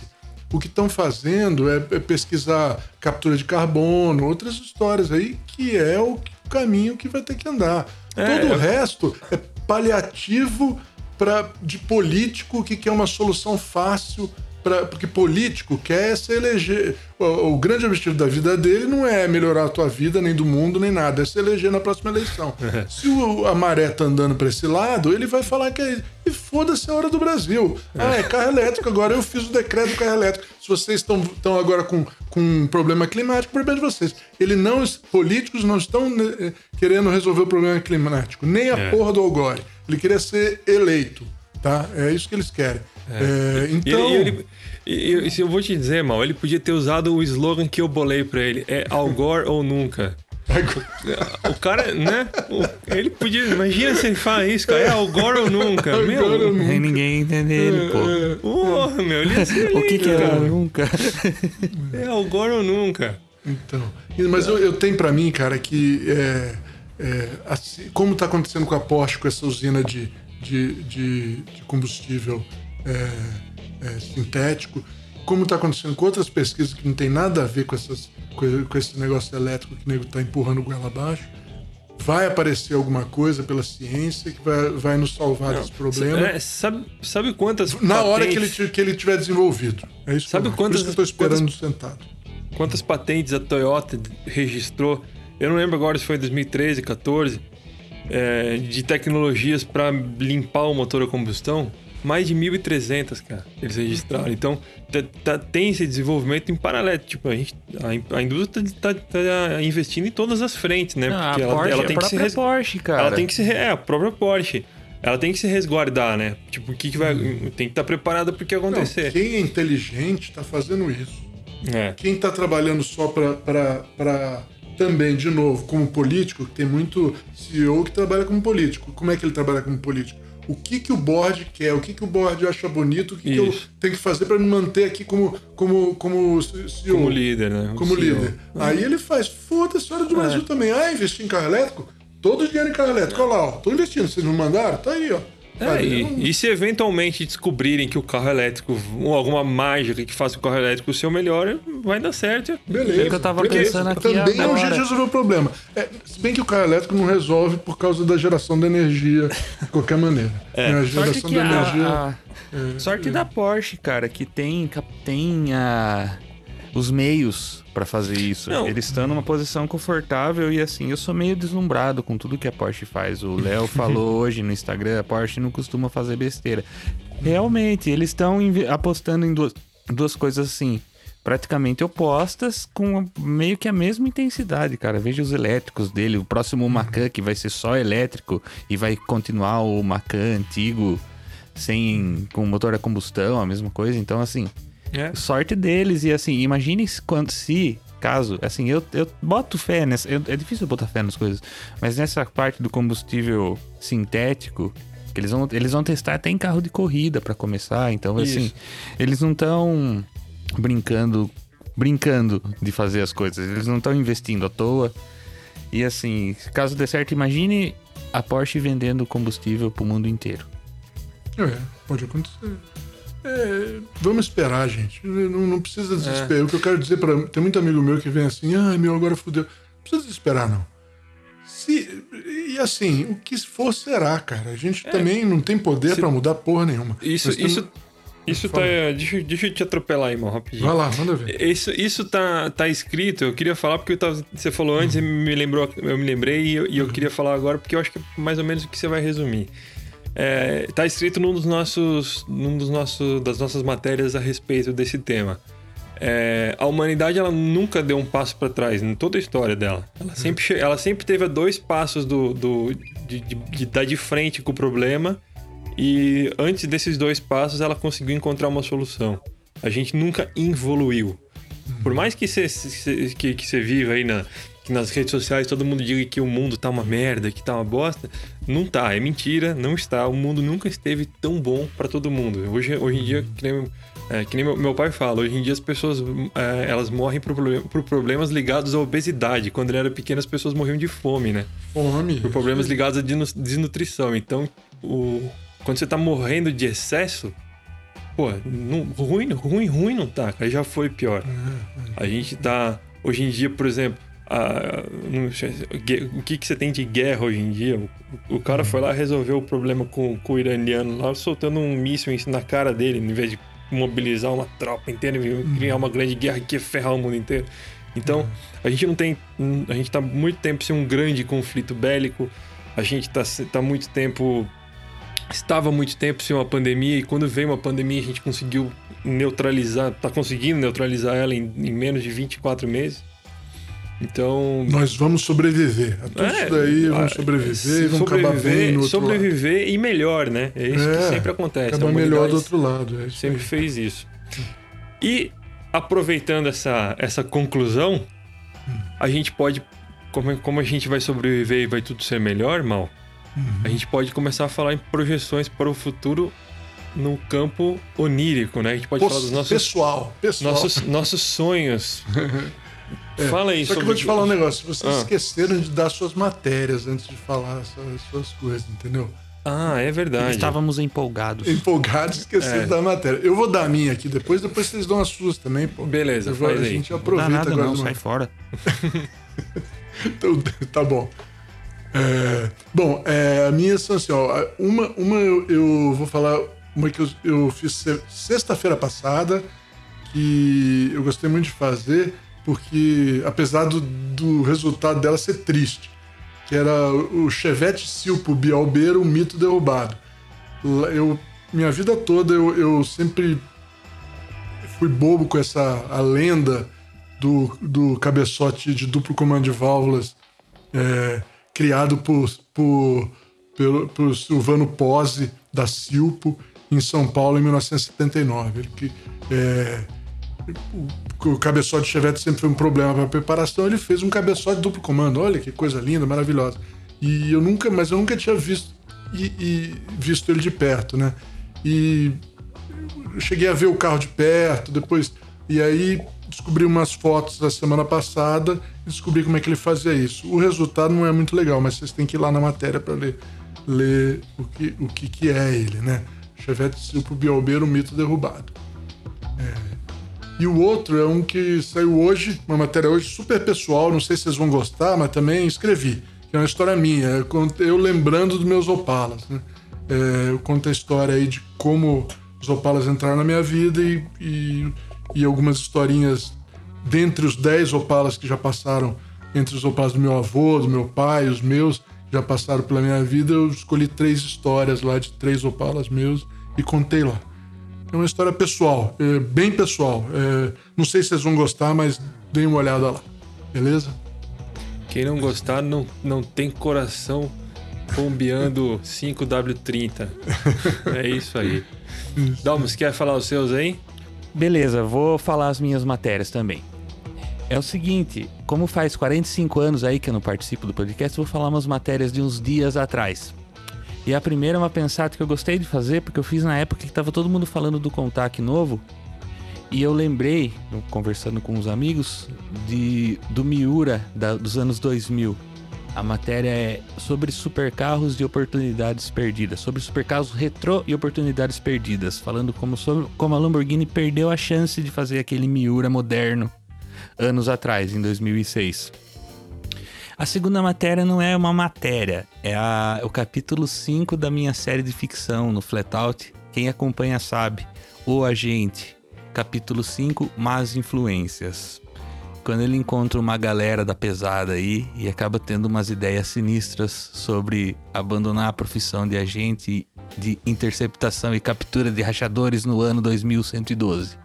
O que estão fazendo é, é pesquisar captura de carbono, outras histórias aí, que é o caminho que vai ter que andar. É, Todo o resto é paliativo pra, de político que quer uma solução fácil. Pra, porque político quer se eleger. O, o grande objetivo da vida dele não é melhorar a tua vida, nem do mundo, nem nada. É se eleger na próxima eleição. se o, a maré tá andando pra esse lado, ele vai falar que é isso. E foda-se a hora do Brasil. Ah, é carro elétrico. Agora eu fiz o decreto do carro elétrico. Se vocês estão agora com, com um problema climático, problema é de vocês. Ele não, os políticos não estão né, querendo resolver o problema climático. Nem a É. porra do Algore. Ele queria ser eleito. Tá? É isso que eles querem. É, E então. e ele- e- e se eu vou te dizer, mal, ele podia ter usado o slogan que eu bolei pra ele. É Al Gore ou nunca. O cara, né? ele podia. Imagina se ele fala isso, cara. É Al Gore ou nunca. Ou Meu. nunca. Nem ninguém entende ele, pô. Porra, meu. Ele ser O que, que é cara. o nunca? É Al Gore ou nunca. Então, mas eu, eu tenho pra mim, cara, que é, é, assim, como tá acontecendo com a Porsche, com essa usina de, de, de, de combustível é, é, sintético, como tá acontecendo com outras pesquisas que não tem nada a ver com, essas, com, com esse negócio elétrico que o nego tá empurrando goela abaixo, vai aparecer alguma coisa pela ciência que vai, vai nos salvar desse problema. É, sabe, sabe quantas. Na hora que ele, patentes- que ele tiver desenvolvido. É isso Sabe que eu, quantas- por isso que eu tô esperando sentado. quantas patentes a Toyota registrou. Eu não lembro agora se foi 2013, 14, é, de tecnologias para limpar o motor a combustão. Mais de 1.300, cara, eles registraram. Então, tá- tá- tem esse desenvolvimento em paralelo. Tipo, a, gente, a, a indústria tá, tá investindo em todas as frentes, né? Não, a Porque ela, Porsche, ela a tem que se própria res- Porsche, cara. ela tem que se. É, a própria Porsche. Ela tem que se resguardar, né? Tipo, o que, que vai. Tem que estar preparada pro que Não, acontecer. quem é inteligente tá fazendo isso. É. Quem tá trabalhando só para também, de novo, como político, que tem muito CEO que trabalha como político. Como é que ele trabalha como político? O que, que o board quer? O que, que o board acha bonito? O que, que eu tenho que fazer para me manter aqui como, como, como CEO? Como líder, né? Como CEO. líder. Aí ele faz, foda-se, hora do É. Brasil também. Ah, investir em carro elétrico? Todo o dinheiro em carro elétrico. Olha lá, ó. Tô investindo. Vocês não mandaram? Tá aí, ó. É, e, e se eventualmente descobrirem que o carro elétrico, ou alguma mágica que faça o carro elétrico ser o melhor, vai dar certo. Beleza. É o que eu tava Porque pensando aqui Também é um jeito de resolver o problema. É, se bem que o carro elétrico não resolve por causa da geração de energia de qualquer maneira. É. A Sorte geração que de a, energia. a- sorte da Porsche, cara, que tem, tem a, os meios pra fazer isso. Não. Eles estão numa posição confortável e assim, eu sou meio deslumbrado com tudo que a Porsche faz. O Léo falou hoje no Instagram, a Porsche não costuma fazer besteira. Realmente, eles estão apostando em duas, duas coisas assim. Praticamente opostas, com meio que a mesma intensidade, cara. Veja os elétricos dele. O próximo Macan, que vai ser só elétrico e vai continuar o Macan antigo, sem com motor a combustão, a mesma coisa. Então, assim, É. sorte deles. E assim, imagine se, quando, se caso, assim, eu, eu boto fé nessa. eu- é difícil botar fé nas coisas, mas nessa parte do combustível sintético, que eles vão, eles vão testar até em carro de corrida para começar. Então, assim, Isso. eles não estão brincando. Brincando de fazer as coisas, eles não estão investindo à toa. E assim, caso dê certo, imagine a Porsche vendendo combustível pro mundo inteiro. É, pode acontecer. É, vamos esperar, gente. Não, não precisa É. desesperar. O que eu quero dizer para Tem muito amigo meu que vem assim, ai meu, agora fudeu. Não precisa desesperar, não. Se, e assim, o que for será, cara. A gente também não tem poder É. Se- pra mudar porra nenhuma. Isso, Nós temos- isso, isso tá. Deixa, deixa eu te atropelar aí, irmão, rapidinho. Vai lá, manda ver. Isso, isso tá, tá escrito, eu queria falar porque eu tava- você falou antes e me lembrou, eu me lembrei e eu, e eu queria falar agora porque eu acho que é mais ou menos o que você vai resumir. É, tá escrito num dos nossos, num dos nossos, das nossas matérias a respeito desse tema. É, a humanidade ela nunca deu um passo para trás em toda a história dela. Ela sempre, che- ela sempre teve a dois passos do, do, de, de, de dar de frente com o problema e antes desses dois passos ela conseguiu encontrar uma solução. A gente nunca evoluiu. Por mais que você que, que você viva aí na, que nas redes sociais todo mundo diga que o mundo tá uma merda, que tá uma bosta, não tá, é mentira, não está. O mundo nunca esteve tão bom para todo mundo. Hoje, hoje em dia, que nem, é, que nem meu, meu, pai fala, hoje em dia as pessoas é, elas morrem por, por, problemas ligados à obesidade. Quando ele era pequeno, as pessoas morriam de fome, né? Fome. Por problemas ligados à desnutrição. Então, o, quando você tá morrendo de excesso, pô, não, ruim, ruim, ruim não tá, cara, já foi pior. É, é. A gente tá, hoje em dia, por exemplo, a, o que, que você tem de guerra hoje em dia? O, o cara foi lá resolver o problema com, com, o iraniano lá, soltando um míssil na cara dele, em vez de mobilizar uma tropa inteira e criar uma grande guerra que ia ferrar o mundo inteiro. Então, a gente não tem. A gente tá muito tempo sem um grande conflito bélico, a gente tá, tá muito tempo. Estava muito tempo sem uma pandemia, e quando veio uma pandemia, a gente conseguiu neutralizar, tá conseguindo neutralizar ela em, em menos de 24 meses. Então. Nós vamos sobreviver. A tudo é, isso daí vamos sobreviver e vamos acabar bem no outro Sobreviver lado. e melhor, né? É isso é, que sempre acontece. Acabar melhor do outro lado. É sempre aí. fez isso. E aproveitando essa, essa conclusão, a gente pode. Como, como a gente vai sobreviver e vai tudo ser melhor, mal, uhum. a gente pode começar a falar em projeções para o futuro no campo onírico, né? A gente pode Poxa, falar dos nossos. Pessoal, pessoal. Nossos, nossos sonhos. É, Fala aí Só que eu vou te falar um negócio. Vocês ah. esqueceram de dar suas matérias antes de falar as suas coisas, entendeu? Ah, é verdade. Estávamos empolgados. Empolgados, esqueceram é. da matéria. Eu vou dar a minha aqui depois, depois vocês dão as suas também, pô. Beleza, vou, faz a aí. gente aproveita não dá nada agora. Não, sai fora. então, tá bom. É, bom, é, a minha são assim, ó. Uma, uma eu, eu vou falar, uma que eu, eu fiz sexta-feira passada, que eu gostei muito de fazer porque apesar do, do resultado dela ser triste, que era o Chevette Silpo Bialbeiro, o mito derrubado. Eu, minha vida toda eu, eu sempre fui bobo com essa a lenda do, do cabeçote de duplo comando de válvulas é, criado por, por, pelo, Silvano Pose da Silpo em São Paulo em 1979. Ele que é, o cabeçote de Chevette sempre foi um problema para preparação, ele fez um cabeçote duplo comando. Olha que coisa linda, maravilhosa. E eu nunca, mas eu nunca tinha visto e, e visto ele de perto, né? E cheguei a ver o carro de perto, depois e aí descobri umas fotos da semana passada e descobri como é que ele fazia isso. O resultado não é muito legal, mas vocês têm que ir lá na matéria para ler, ler o, que, o que, que é ele, né? Chevette Silpo Bialbeiro, mito derrubado. É, e o outro é um que saiu hoje, uma matéria hoje super pessoal, não sei se vocês vão gostar, mas também escrevi. Que é uma história minha, eu lembrando dos meus Opalas. Né? É, eu conto a história aí de como os Opalas entraram na minha vida e, e, e algumas historinhas dentre os 10 Opalas que já passaram, entre os Opalas do meu avô, do meu pai, os meus, já passaram pela minha vida, eu escolhi três histórias lá de três Opalas meus e contei lá. É uma história pessoal, é bem pessoal. É, não sei se vocês vão gostar, mas deem uma olhada lá. Beleza? Quem não gostar não, não tem coração bombeando 5W30. É isso aí. Dalmos, quer falar os seus aí? Beleza, vou falar as minhas matérias também. É o seguinte, como faz 45 anos aí que eu não participo do podcast, vou falar umas matérias de uns dias atrás. E a primeira é uma pensada que eu gostei de fazer, porque eu fiz na época que tava todo mundo falando do Contact novo. E eu lembrei, conversando com os amigos, de, do Miura da, dos anos 2000. A matéria é sobre supercarros e oportunidades perdidas, sobre supercarros retrô e oportunidades perdidas, falando como, sobre, como a Lamborghini perdeu a chance de fazer aquele Miura moderno anos atrás, em 2006. A segunda matéria não é uma matéria, é a, o capítulo 5 da minha série de ficção no Flatout. Quem acompanha sabe. O Agente, capítulo 5, Más Influências. Quando ele encontra uma galera da pesada aí e acaba tendo umas ideias sinistras sobre abandonar a profissão de agente de interceptação e captura de rachadores no ano 2112.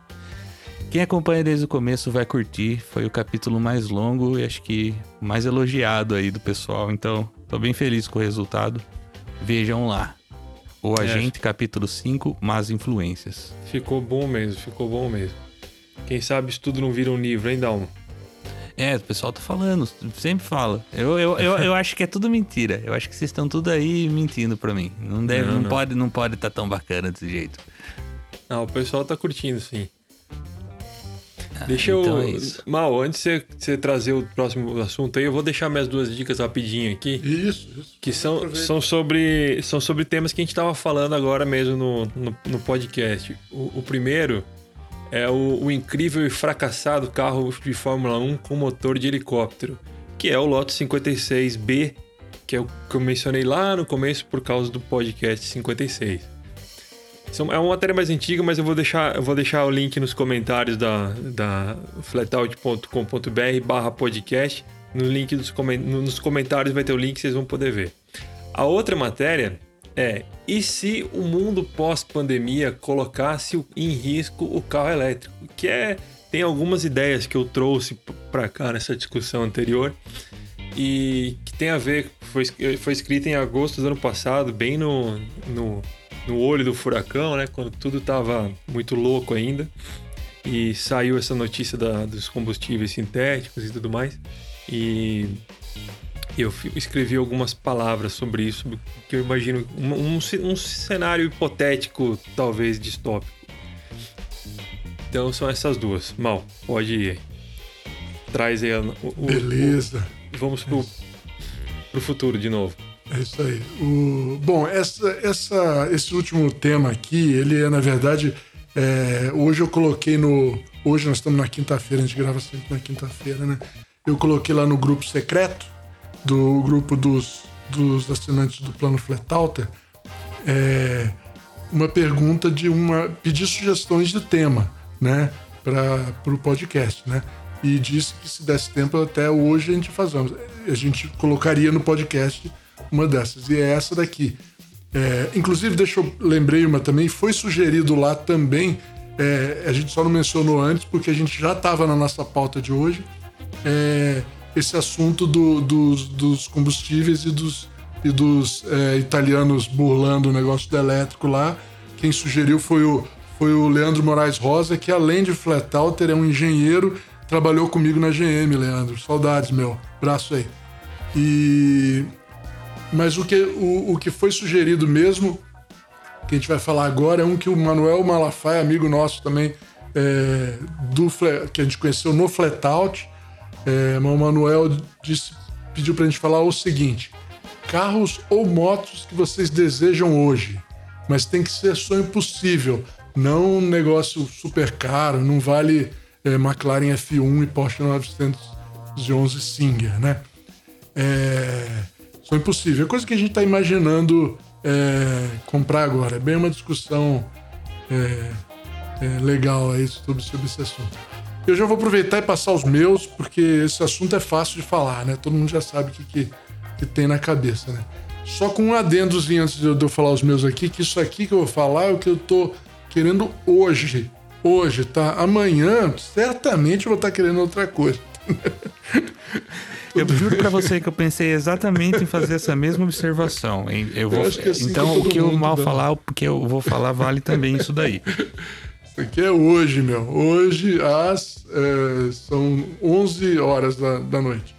Quem acompanha desde o começo vai curtir. Foi o capítulo mais longo e acho que mais elogiado aí do pessoal. Então, tô bem feliz com o resultado. Vejam lá. O é. Agente, é. capítulo 5, Más Influências. Ficou bom mesmo, ficou bom mesmo. Quem sabe isso tudo não vira um livro, hein, Dalmo? É, o pessoal tá falando, sempre fala. Eu, eu, eu, eu acho que é tudo mentira. Eu acho que vocês estão tudo aí mentindo pra mim. Não deve, Não, não, não. pode, não pode estar tão bacana desse jeito. Ah, o pessoal tá curtindo, sim. Deixa eu. então é isso. Mal, antes de você, trazer o próximo assunto aí, eu vou deixar minhas duas dicas rapidinho aqui. Isso, isso. Que são, Aproveita. são, sobre, são sobre temas que a gente tava falando agora mesmo no, no, no podcast. O, o primeiro é o, o incrível e fracassado carro de Fórmula 1 com motor de helicóptero, que é o Lotus 56B, que é o que eu mencionei lá no começo por causa do podcast 56. É uma matéria mais antiga, mas eu vou deixar, eu vou deixar o link nos comentários da, da flatout.com.br barra podcast. No link dos nos comentários vai ter o link, vocês vão poder ver. A outra matéria é: e se o mundo pós-pandemia colocasse em risco o carro elétrico? Que é tem algumas ideias que eu trouxe para cá nessa discussão anterior e que tem a ver foi, foi escrita em agosto do ano passado, bem no, no, no olho do furacão, né? Quando tudo tava muito louco ainda e saiu essa notícia da- dos combustíveis sintéticos e tudo mais e eu escrevi algumas palavras sobre isso, que eu imagino um, um um cenário hipotético, talvez distópico. Então são essas duas. Mal, pode ir. Traz aí a, o, o- Beleza. o- vamos pro, pro futuro de novo. É isso aí. O, bom, essa, essa, esse último tema aqui, ele é, na verdade, é, hoje eu coloquei no. Hoje nós estamos na quinta-feira, a gente grava sempre na quinta-feira, né? Eu coloquei lá no grupo secreto, do grupo dos, dos assinantes do Plano Fletalter, é, uma pergunta de uma. pedir sugestões de tema, né? Para o podcast, né? E disse que se desse tempo até hoje a gente fazemos. A gente colocaria no podcast uma dessas. E é essa daqui. É, inclusive, deixa eu lembrei uma também, foi sugerido lá também. é, a gente só não mencionou antes, porque a gente já estava na nossa pauta de hoje. é, esse assunto do- dos, dos combustíveis e dos, e dos é, italianos burlando o negócio do elétrico lá. Quem sugeriu foi o, foi o Leandro Moraes Rosa, que além de flat outer, é um engenheiro, trabalhou comigo na GM, Leandro. Saudades, meu. Braço aí. E mas o que, o, o que foi sugerido mesmo, que a gente vai falar agora, é um que o Manuel Malafaia, amigo nosso também, é, do, que a gente conheceu no Flatout, é, o Manuel disse, pediu pra gente falar o seguinte: carros ou motos que vocês desejam hoje, mas tem que ser sonho possível, não um negócio super caro, não vale é, McLaren F1 e Porsche 911 Singer, né? é, são impossíveis. É coisa que a gente está imaginando é, comprar agora. É bem uma discussão é, é, legal aí sobre, sobre esse assunto. Eu já vou aproveitar e passar os meus, porque esse assunto é fácil de falar, né? Todo mundo já sabe o que, que, que tem na cabeça, né? Só com um adendozinho antes de eu, falar os meus aqui, que isso aqui que eu vou falar é o que eu tô querendo hoje. Hoje, tá? Amanhã, certamente eu vou estar querendo outra coisa. Eu juro pra você que eu pensei exatamente em fazer essa mesma observação. Eu vou, acho que é assim então, o que eu mal né? falar, o que eu vou falar, vale também isso daí. Isso aqui é hoje, meu. Hoje, às. é, são 11 horas da, da noite.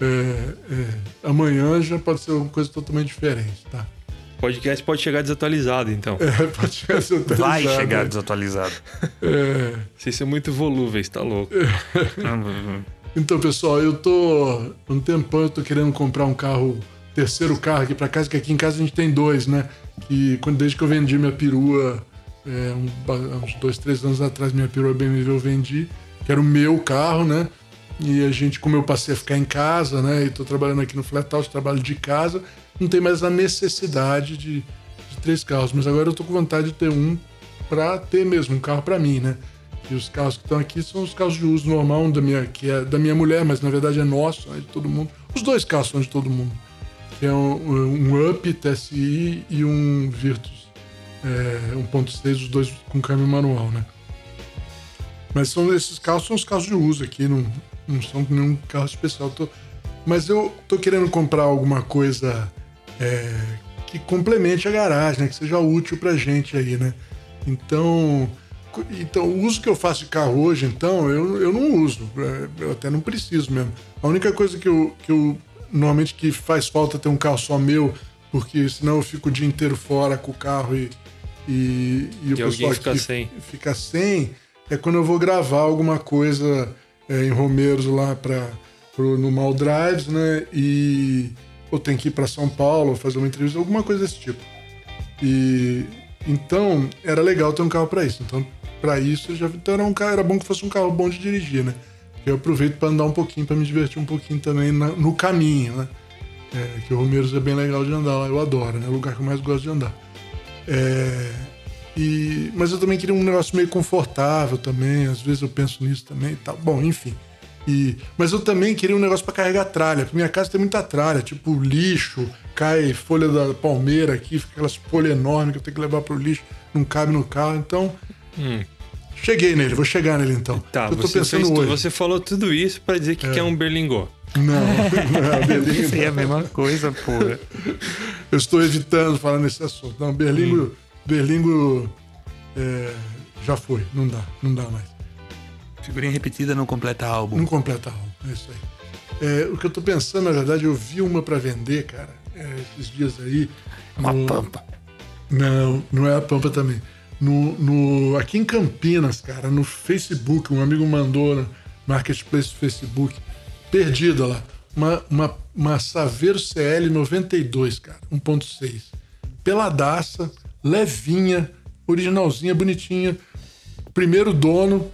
É, é, amanhã já pode ser uma coisa totalmente diferente, tá? O podcast pode chegar desatualizado, então. É, pode chegar ser Vai chegar desatualizado. É, Vocês são muito volúveis, tá louco. Então, pessoal, eu tô. Um tempão eu tô querendo comprar um carro, terceiro carro aqui pra casa, que aqui em casa a gente tem dois, né? Que desde que eu vendi minha perua, é, um, uns dois, três anos atrás, minha perua BMW eu vendi, que era o meu carro, né? E a gente, como eu passei a ficar em casa, né? E tô trabalhando aqui no Flat House, trabalho de casa, não tem mais a necessidade de, de três carros. Mas agora eu tô com vontade de ter um pra ter mesmo, um carro pra mim, né? E os carros que estão aqui são os carros de uso normal, da minha, que é da minha mulher, mas na verdade é nosso, é de todo mundo. Os dois carros são de todo mundo. Que é um, um Up TSI e um Virtus é, 1.6, os dois com câmbio manual, né? Mas são esses carros são os carros de uso aqui, não, não são nenhum carro especial. Tô- mas eu tô querendo comprar alguma coisa é, que complemente a garagem, né? Que seja útil pra gente aí, né? Então, então, o uso que eu faço de carro hoje, então, eu, eu não uso. É, eu até não preciso mesmo. A única coisa que eu, que eu normalmente que faz falta ter um carro só meu, porque senão eu fico o dia inteiro fora com o carro e, e, e o E pessoal fica sem. fica sem, é quando eu vou gravar alguma coisa é, em Romeiros lá para no Mal Drives, né? E ou tem que ir para São Paulo fazer uma entrevista, alguma coisa desse tipo. E então era legal ter um carro para isso. Então para isso já então era um carro, era bom que fosse um carro bom de dirigir, né? Eu aproveito para andar um pouquinho, para me divertir um pouquinho também na- no caminho, né? É, que o Romeiros é bem legal de andar lá, eu adoro, né? É o lugar que eu mais gosto de andar. É, e, mas eu também queria um negócio meio confortável também, às vezes eu penso nisso também e tal. Bom, enfim. E, mas eu também queria um negócio para carregar tralha, porque minha casa tem muita tralha, tipo lixo, cai folha da palmeira aqui, fica aquelas folhas enormes que eu tenho que levar pro lixo, não cabe no carro, então. Cheguei nele, vou chegar nele então. Hum. Tá, eu tô você, pensando fez hoje. você falou tudo isso pra dizer que quer um berlingô. Não, não é Berlingo. É a mesma coisa, porra. Eu estou evitando falar nesse assunto. Não, Berlingo, Hum. Berlingo é, já foi, não dá, não dá mais. Figurinha repetida não completa álbum. Não completa álbum, é isso aí. É, o que eu tô pensando, na verdade, eu vi uma para vender, cara, é, esses dias aí. Uma no- pampa. Não, não é a Pampa também. No, no- aqui em Campinas, cara, no Facebook, um amigo mandou no Marketplace do Facebook, perdida lá, uma, uma, uma Saveiro CL 92, cara, 1.6. Peladaça, levinha, originalzinha, bonitinha. Primeiro dono,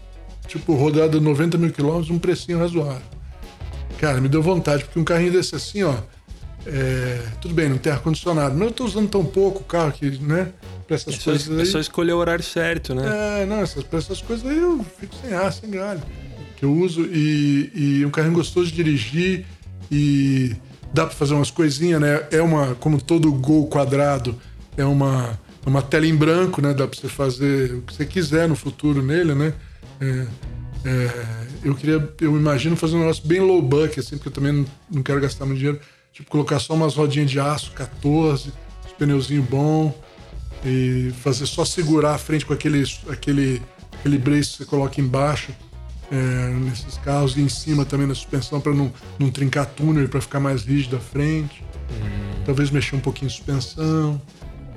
tipo, rodada 90 mil quilômetros, um precinho razoável. Cara, me deu vontade, porque um carrinho desse assim, ó. é, tudo bem, não tem ar-condicionado, mas eu tô usando tão pouco o carro que, né? Pra essas É só, coisas é aí. só escolher o horário certo, né? É, não, essas, pra essas coisas aí eu fico sem ar, sem galho. Que eu uso e, e um carrinho gostoso de dirigir e dá pra fazer umas coisinhas, né? É uma, como todo gol quadrado, é uma, uma tela em branco, né? Dá pra você fazer o que você quiser no futuro nele, né? É, é, eu queria, eu imagino fazer um negócio bem low buck, assim, porque eu também não, não quero gastar muito dinheiro. Tipo, colocar só umas rodinhas de aço 14, os pneuzinhos bons e fazer só segurar a frente com aquele, aquele, aquele brace que você coloca embaixo é, nesses carros e em cima também na suspensão para não, não trincar túnel para ficar mais rígido a frente. Talvez mexer um pouquinho em suspensão.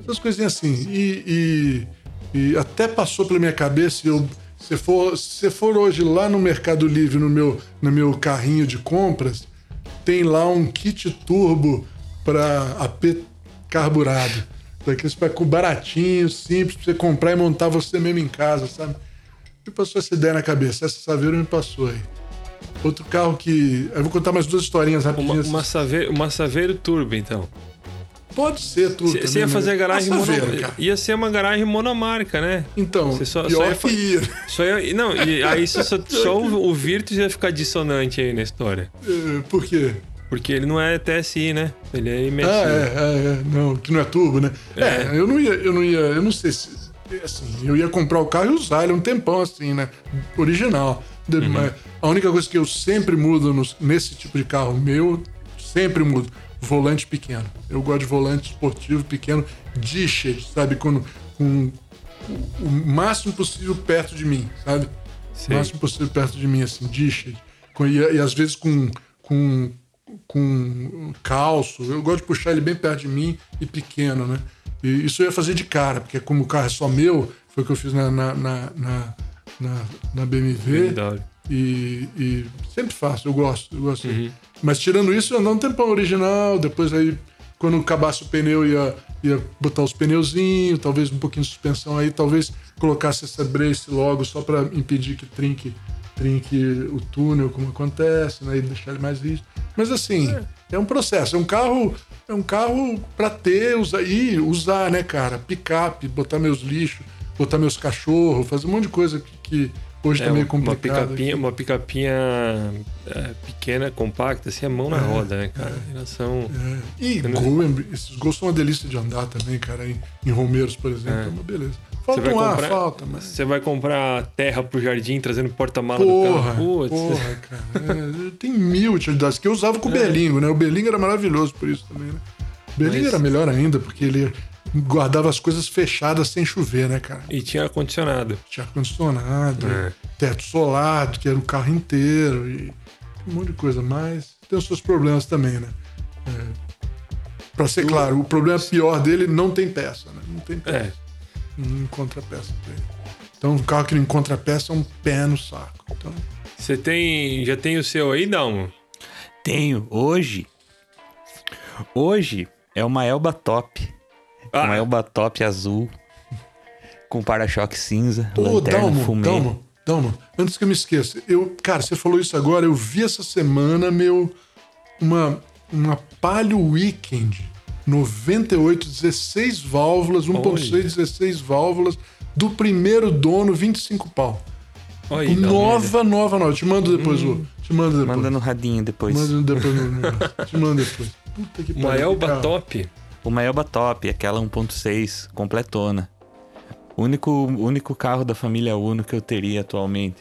Essas coisinhas assim. E, e- e até passou pela minha cabeça, eu, se for, se for hoje lá no Mercado Livre, no meu, no meu carrinho de compras, tem lá um kit turbo para AP carburado. Daqueles pra- com baratinho, simples, pra você comprar e montar você mesmo em casa, sabe? Me passou essa ideia na cabeça. Essa Saveiro me passou aí. Outro carro que. Eu vou contar mais duas historinhas rapidinhas. uma, saveiro, uma Saveiro Turbo, então. Pode ser tudo. Você também, ia né? fazer garagem Uma mono... Saveiro, cara. Ia ser uma garagem monomarca, né? Então, Você só- só pior ia fa- que ia. Só ia... Não, e aí só, só, só o, o Virtus ia ficar dissonante aí na história. Eh, Por quê? Porque ele não é TSI, né? Ele é MSI. Ah, é, é, é, não, que não é turbo, né? É, eu não ia, eu não ia, eu não sei se. Assim, eu ia comprar o carro e usar ele um tempão assim, né? Original. Mas A única coisa que eu sempre mudo nos- nesse tipo de carro meu, sempre mudo. Volante pequeno. Eu gosto de volante esportivo pequeno, dished, sabe? Quando, com o- máximo possível perto de mim, sabe? Sei. O máximo possível perto de mim, assim, dished. E, e às vezes com, com, com calço. Eu gosto de puxar ele bem perto de mim e pequeno, né? E isso eu ia fazer de cara, porque como o carro é só meu, foi o que eu fiz na, na, na, na, na- na BMW. E, e sempre faço, eu gosto, eu gosto. Mas tirando isso, eu andar um tempão original, depois aí, quando acabasse o pneu, ia, ia botar os pneuzinhos, talvez um pouquinho de suspensão aí, talvez colocasse essa brace logo só para impedir que trinque, trinque o túnel, como acontece, né? E deixar ele mais rígido. Mas assim, é, um processo, é um carro, é um carro para ter, usar, e usar, né, cara? Picape, botar meus lixos, botar meus cachorros, fazer um monte de coisa que, que hoje É, tá meio uma complicado. picapinha, uma picapinha é, pequena, compacta, assim, é mão na roda, né, cara? Elas são. É. E gol, é- esses gols são uma delícia de andar também, cara. Em, em Romeiros, por exemplo, é, uma beleza. Você Falta vai um ar, comprar- falta, mas. Você vai comprar terra pro jardim trazendo porta-mala do carro. Putz. porra, cara. É, tem mil utilidades. Que eu usava com o Berlingo, né? O Berlingo era maravilhoso por isso também, né? O Berlingo Mas- era melhor ainda, porque ele, guardava as coisas fechadas sem chover, né, cara? E tinha ar-condicionado. Tinha ar-condicionado, É. teto solado, que era o carro inteiro e um monte de coisa. Mas tem os seus problemas também, né? É. Pra ser claro, o problema pior dele não tem peça, né? Não tem peça. É. Não encontra peça pra ele. Então, um carro que não encontra peça é um pé no saco. Então, Você tem. Já tem o seu aí, Dalmo? Tenho. Hoje. Hoje é uma Elba Top. Ah. Uma Elba Top azul. Com para-choque cinza. Ô, lanterna Dalmo, fumê. Dalmo, Dalmo, antes que eu me esqueça, eu, cara, você falou isso agora, eu vi essa semana, meu, uma, uma Palio Weekend 98, 16 válvulas, 1.6, Olha. 16 válvulas, do primeiro dono, 25 pau. Olha aí, Dalmo. nova, nova, nova. Te mando depois, o. Te mando depois. Manda no radinho depois. Manda depois. no- Te mando depois. Puta que Uma pariu, Elba cara. top. Uma Elba Top, aquela 1.6, completona. O único, o único carro da família Uno que eu teria atualmente.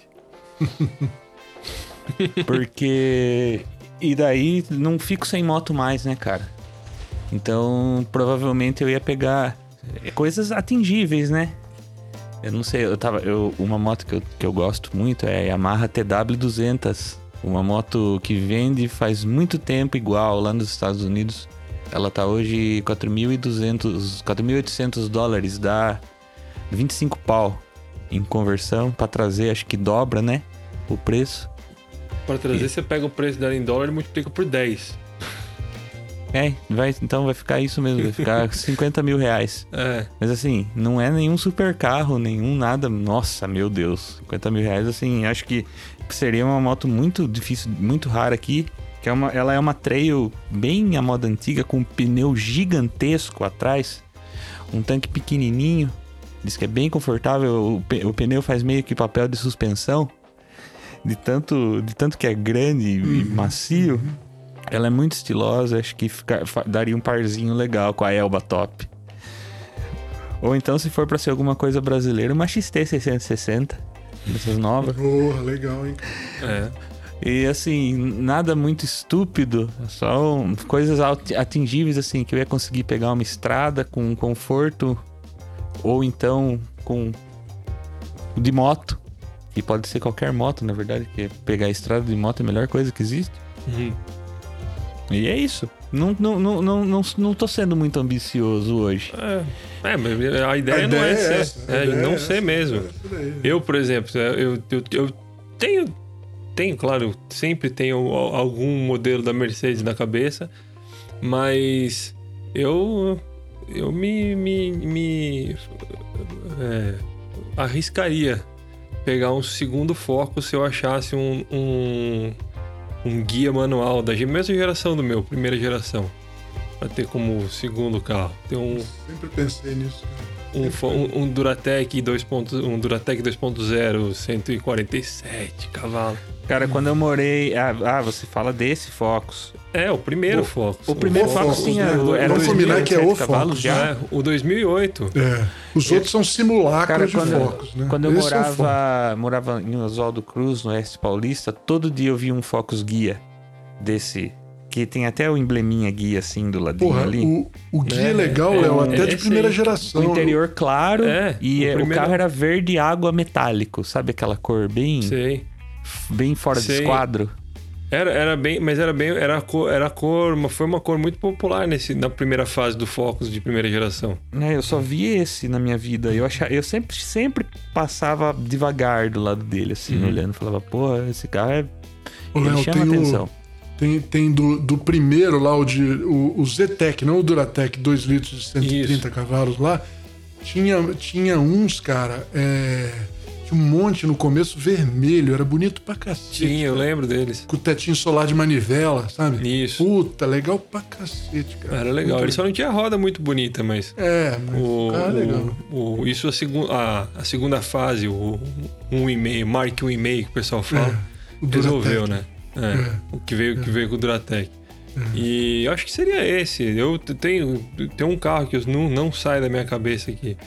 Porque. E daí não fico sem moto mais, né, cara? Então provavelmente eu ia pegar é, coisas atingíveis, né? Eu não sei, eu tava. Eu, uma moto que eu, que eu gosto muito é a Yamaha TW200. Uma moto que vende faz muito tempo igual lá nos Estados Unidos. Ela tá hoje 4.200, 4.800 dólares, dá 25 pau em conversão pra trazer, acho que dobra, né? O preço. Pra trazer, você pega o preço dela em dólar e multiplica por 10. É, vai, então vai ficar isso mesmo, vai ficar 50 mil reais. É. Mas assim, não é nenhum super carro, nenhum nada. Nossa, meu Deus, 50 mil reais, assim, acho que seria uma moto muito difícil, muito rara aqui. Que é uma, ela é uma trail bem à moda antiga, com um pneu gigantesco atrás, um tanque pequenininho. Diz que é bem confortável, o, o pneu faz meio que papel de suspensão. De tanto, de tanto que é grande e macio. Ela é muito estilosa, acho que fica- fa- daria um parzinho legal com a Elba Top. Ou então, se for pra ser alguma coisa brasileira, uma XT 660, dessas novas. Porra, legal, hein? É. E assim, nada muito estúpido, só um- coisas atingíveis assim, que eu ia conseguir pegar uma estrada com conforto, ou então com de moto, que pode ser qualquer moto, na verdade, que pegar a estrada de moto é a melhor coisa que existe. Uhum. E é isso. Não, não, não, não, não, não tô sendo muito ambicioso hoje. É, é, mas a ideia, A não ideia é é ser. essa, é, não é ser essa, mesmo. é. Eu, por exemplo, eu, eu, eu tenho, tenho, claro, sempre tenho al- algum modelo da Mercedes na cabeça, mas eu, eu me, me, me é, arriscaria pegar um segundo foco se eu achasse um, um, um guia manual da mesma geração do meu, primeira geração, para ter como segundo carro. Ter um, Sempre pensei nisso. cara. um, um, um Duratec 2.0, um Duratec 2.0, 147 cavalos. Cara, quando eu morei. Ah, ah, você fala desse Focus. É, o primeiro O- Focus. O primeiro O Focus Focus, tinha. né? Era Vamos combinar que é o 2007 cavalos Focus, já. É, o 2008. É. Os outros são simulacros Cara, de quando, focos, né? quando eu Esses são focos. morava, morava em Oswaldo Cruz, no Oeste Paulista, todo dia eu via um Focus guia desse. Que tem até o embleminha guia assim do ladinho Porra, ali. o, o guia é, É, legal, é, Léo, é até de primeira aí. geração. O interior claro É, e o é, o, carro era verde água metálico, sabe aquela cor bem, Sei. bem fora de Sei. esquadro? Era, era bem, mas era bem, era a cor, era a cor, uma, foi uma cor muito popular nesse, na primeira fase do Focus de primeira geração. É, eu só vi esse na minha vida. Eu achava, eu sempre, sempre passava devagar do lado dele, assim, Uhum. olhando. Falava, pô, esse carro é. Ô, Ele Léo, chama tem o- atenção. Tem, tem do, do primeiro lá, o, de, o, o Zetec, não o Duratec, 2 litros de 130 Isso. cavalos lá. Tinha, tinha uns, cara, é, tinha um monte no começo vermelho, era bonito pra cacete. Tinha, eu cara. lembro deles. Com o tetinho solar de manivela, sabe? Isso. Puta, legal pra cacete, cara. Era legal. Muito Ele só não tinha roda muito bonita, mas É, mas o, cara é legal. o- o- isso a, segu, a, a segunda fase, o 1,5, Mark 1,5 que o pessoal fala, É, o resolveu, né? É, É. O que veio, que veio com o Duratec. E eu acho que seria esse. Eu tenho, tenho um carro que não, não sai da minha cabeça aqui.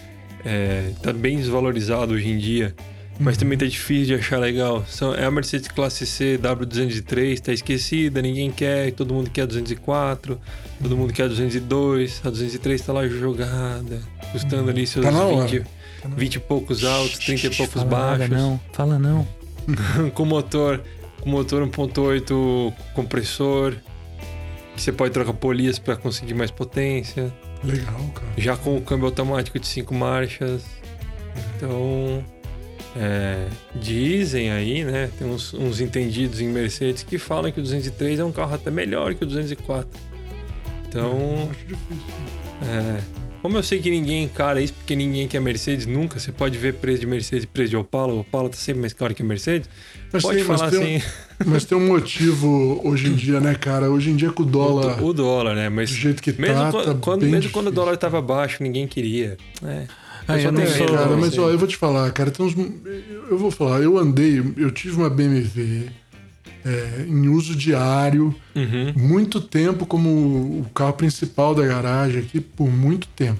É, tá bem desvalorizado hoje em dia. mas também tá difícil de achar legal. São, é a Mercedes Classe C W203, tá esquecida, ninguém quer, todo mundo quer a 204, todo mundo quer a 202, a 203 tá lá jogada, custando ali seus Tá na hora. 20, 20 e poucos altos, 30 e poucos Fala nada, baixos. não. Fala não. com motor, com motor 1.8 compressor, que você pode trocar polias para conseguir mais potência, Legal, cara. já com o câmbio automático de 5 marchas. Então, é, dizem aí, né, tem uns, uns entendidos em Mercedes que falam que o 203 é um carro até melhor que o 204. Então, Acho difícil. é, como eu sei que ninguém encara isso, porque ninguém quer Mercedes nunca, você pode ver preço de Mercedes e preço de Opala, o Opala tá sempre mais caro que a Mercedes. Mas pode tem- mas falar tem um- assim, Mas tem um motivo hoje em dia, né, cara? Hoje em dia com o dólar o, o dólar, né? Mas do jeito que mesmo, tá, quando, tá quando- bem mesmo quando o dólar tava baixo, ninguém queria. É. Ah, só eu não É, medo, cara, não mas sei. ó, eu vou te falar, cara, tem uns. Eu vou falar, eu andei, eu tive uma BMW é, em uso diário, Uhum. muito tempo como o carro principal da garagem aqui, por muito tempo.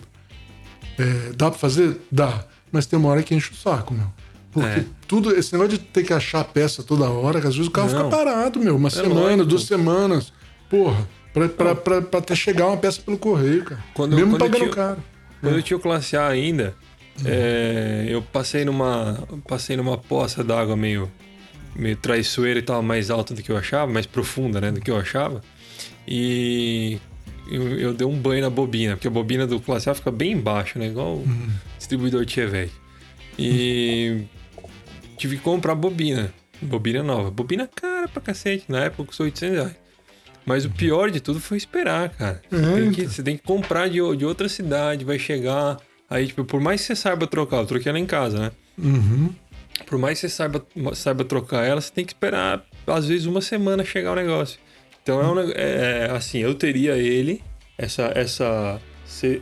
É, dá pra fazer? Dá. Mas tem uma hora que enche o saco, meu. Porque É. tudo, esse negócio de ter que achar peça toda hora, que às vezes o carro Não. fica parado, meu. Uma semana, lógico. duas semanas. Porra, pra, pra, pra, pra até chegar uma peça pelo correio, cara. Quando- Mesmo quando pagando caro. Quando eu tinha o classe A ainda, é, eu passei numa passei numa poça d'água meio meio traiçoeira e tal, mais alta do que eu achava, mais profunda, né, do que eu achava. E eu, eu dei um banho na bobina, porque a bobina do classe A fica bem embaixo, né, igual o distribuidor Chevette. E tive que comprar bobina, bobina nova, bobina cara pra cacete, na época custou 800 reais. Mas o pior de tudo foi esperar, cara. Você, É, tem, que, então. você tem que comprar de, de outra cidade, vai chegar. Aí, tipo, por mais que você saiba trocar, eu troquei ela em casa, né? Uhum. Por mais que você saiba, saiba trocar ela, você tem que esperar, às vezes, uma semana chegar o negócio. Então, é, um, é, é, assim, eu teria ele, essa, essa C-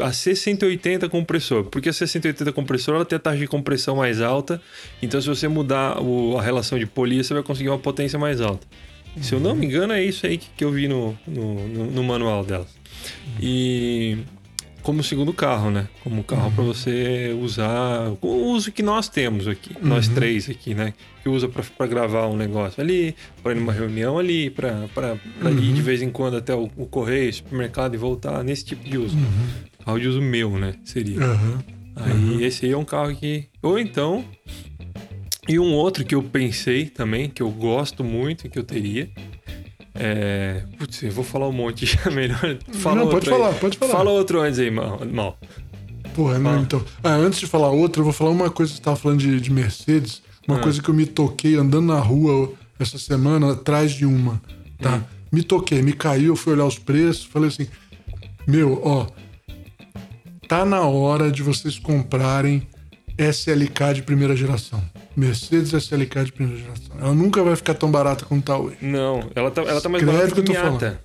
a C180 compressor. Porque a C180 compressor, ela tem a taxa de compressão mais alta. Então, se você mudar o- a relação de polia, você vai conseguir uma potência mais alta. Se eu não me engano, é isso aí que, que eu vi no, no, no- no manual delas. E como segundo carro, né? Como carro para você usar, o uso que nós temos aqui, nós três aqui, né? Que usa para gravar um negócio ali, para ir numa reunião ali, para ir de vez em quando até o, o correio, supermercado e voltar, nesse tipo de uso. Carro de uso meu, né? Seria. Aí esse aí é um carro que. Ou então. E um outro que eu pensei também, que eu gosto muito, que eu teria. É. Putz, eu vou falar um monte já melhor. Fala Não, outro pode aí. falar, pode falar. Fala outro antes aí, mal. mal. Porra, não, Ah. então. Ah, antes de falar outra, eu vou falar uma coisa que você tava falando de, de Mercedes. Uma Ah. coisa que eu me toquei andando na rua essa semana, atrás de uma. Tá? Hum. Me toquei, me caiu, eu fui olhar os preços, falei assim: Meu, ó, tá na hora de vocês comprarem SLK de primeira geração. Mercedes SLK de primeira geração. Ela nunca vai ficar tão barata como tá hoje. Não, ela tá, ela tá mais Escreve barata que que eu tô Miata.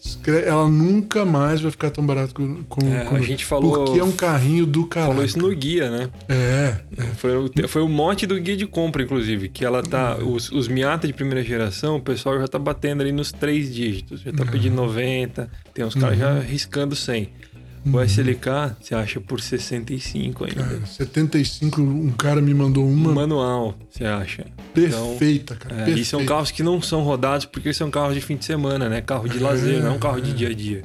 Escre- Ela nunca mais vai ficar tão barata como. como É, a gente falou- Porque é um carrinho do caralho. Falou isso no guia, né? É, é. Foi o, foi o mote do guia de compra, inclusive. Que ela tá. Uhum. Os, os Miata de primeira geração, o pessoal já tá batendo ali nos três dígitos. Já tá Uhum. pedindo 90. Tem uns caras já riscando 100. Uhum. O SLK você acha por 65 ainda. Cara, 75, um cara me mandou uma Manual, você acha. Então, perfeita, cara. é, perfeita. e são carros que não são rodados porque são carros de fim de semana, né? Carro de lazer, não é um carro de dia a dia.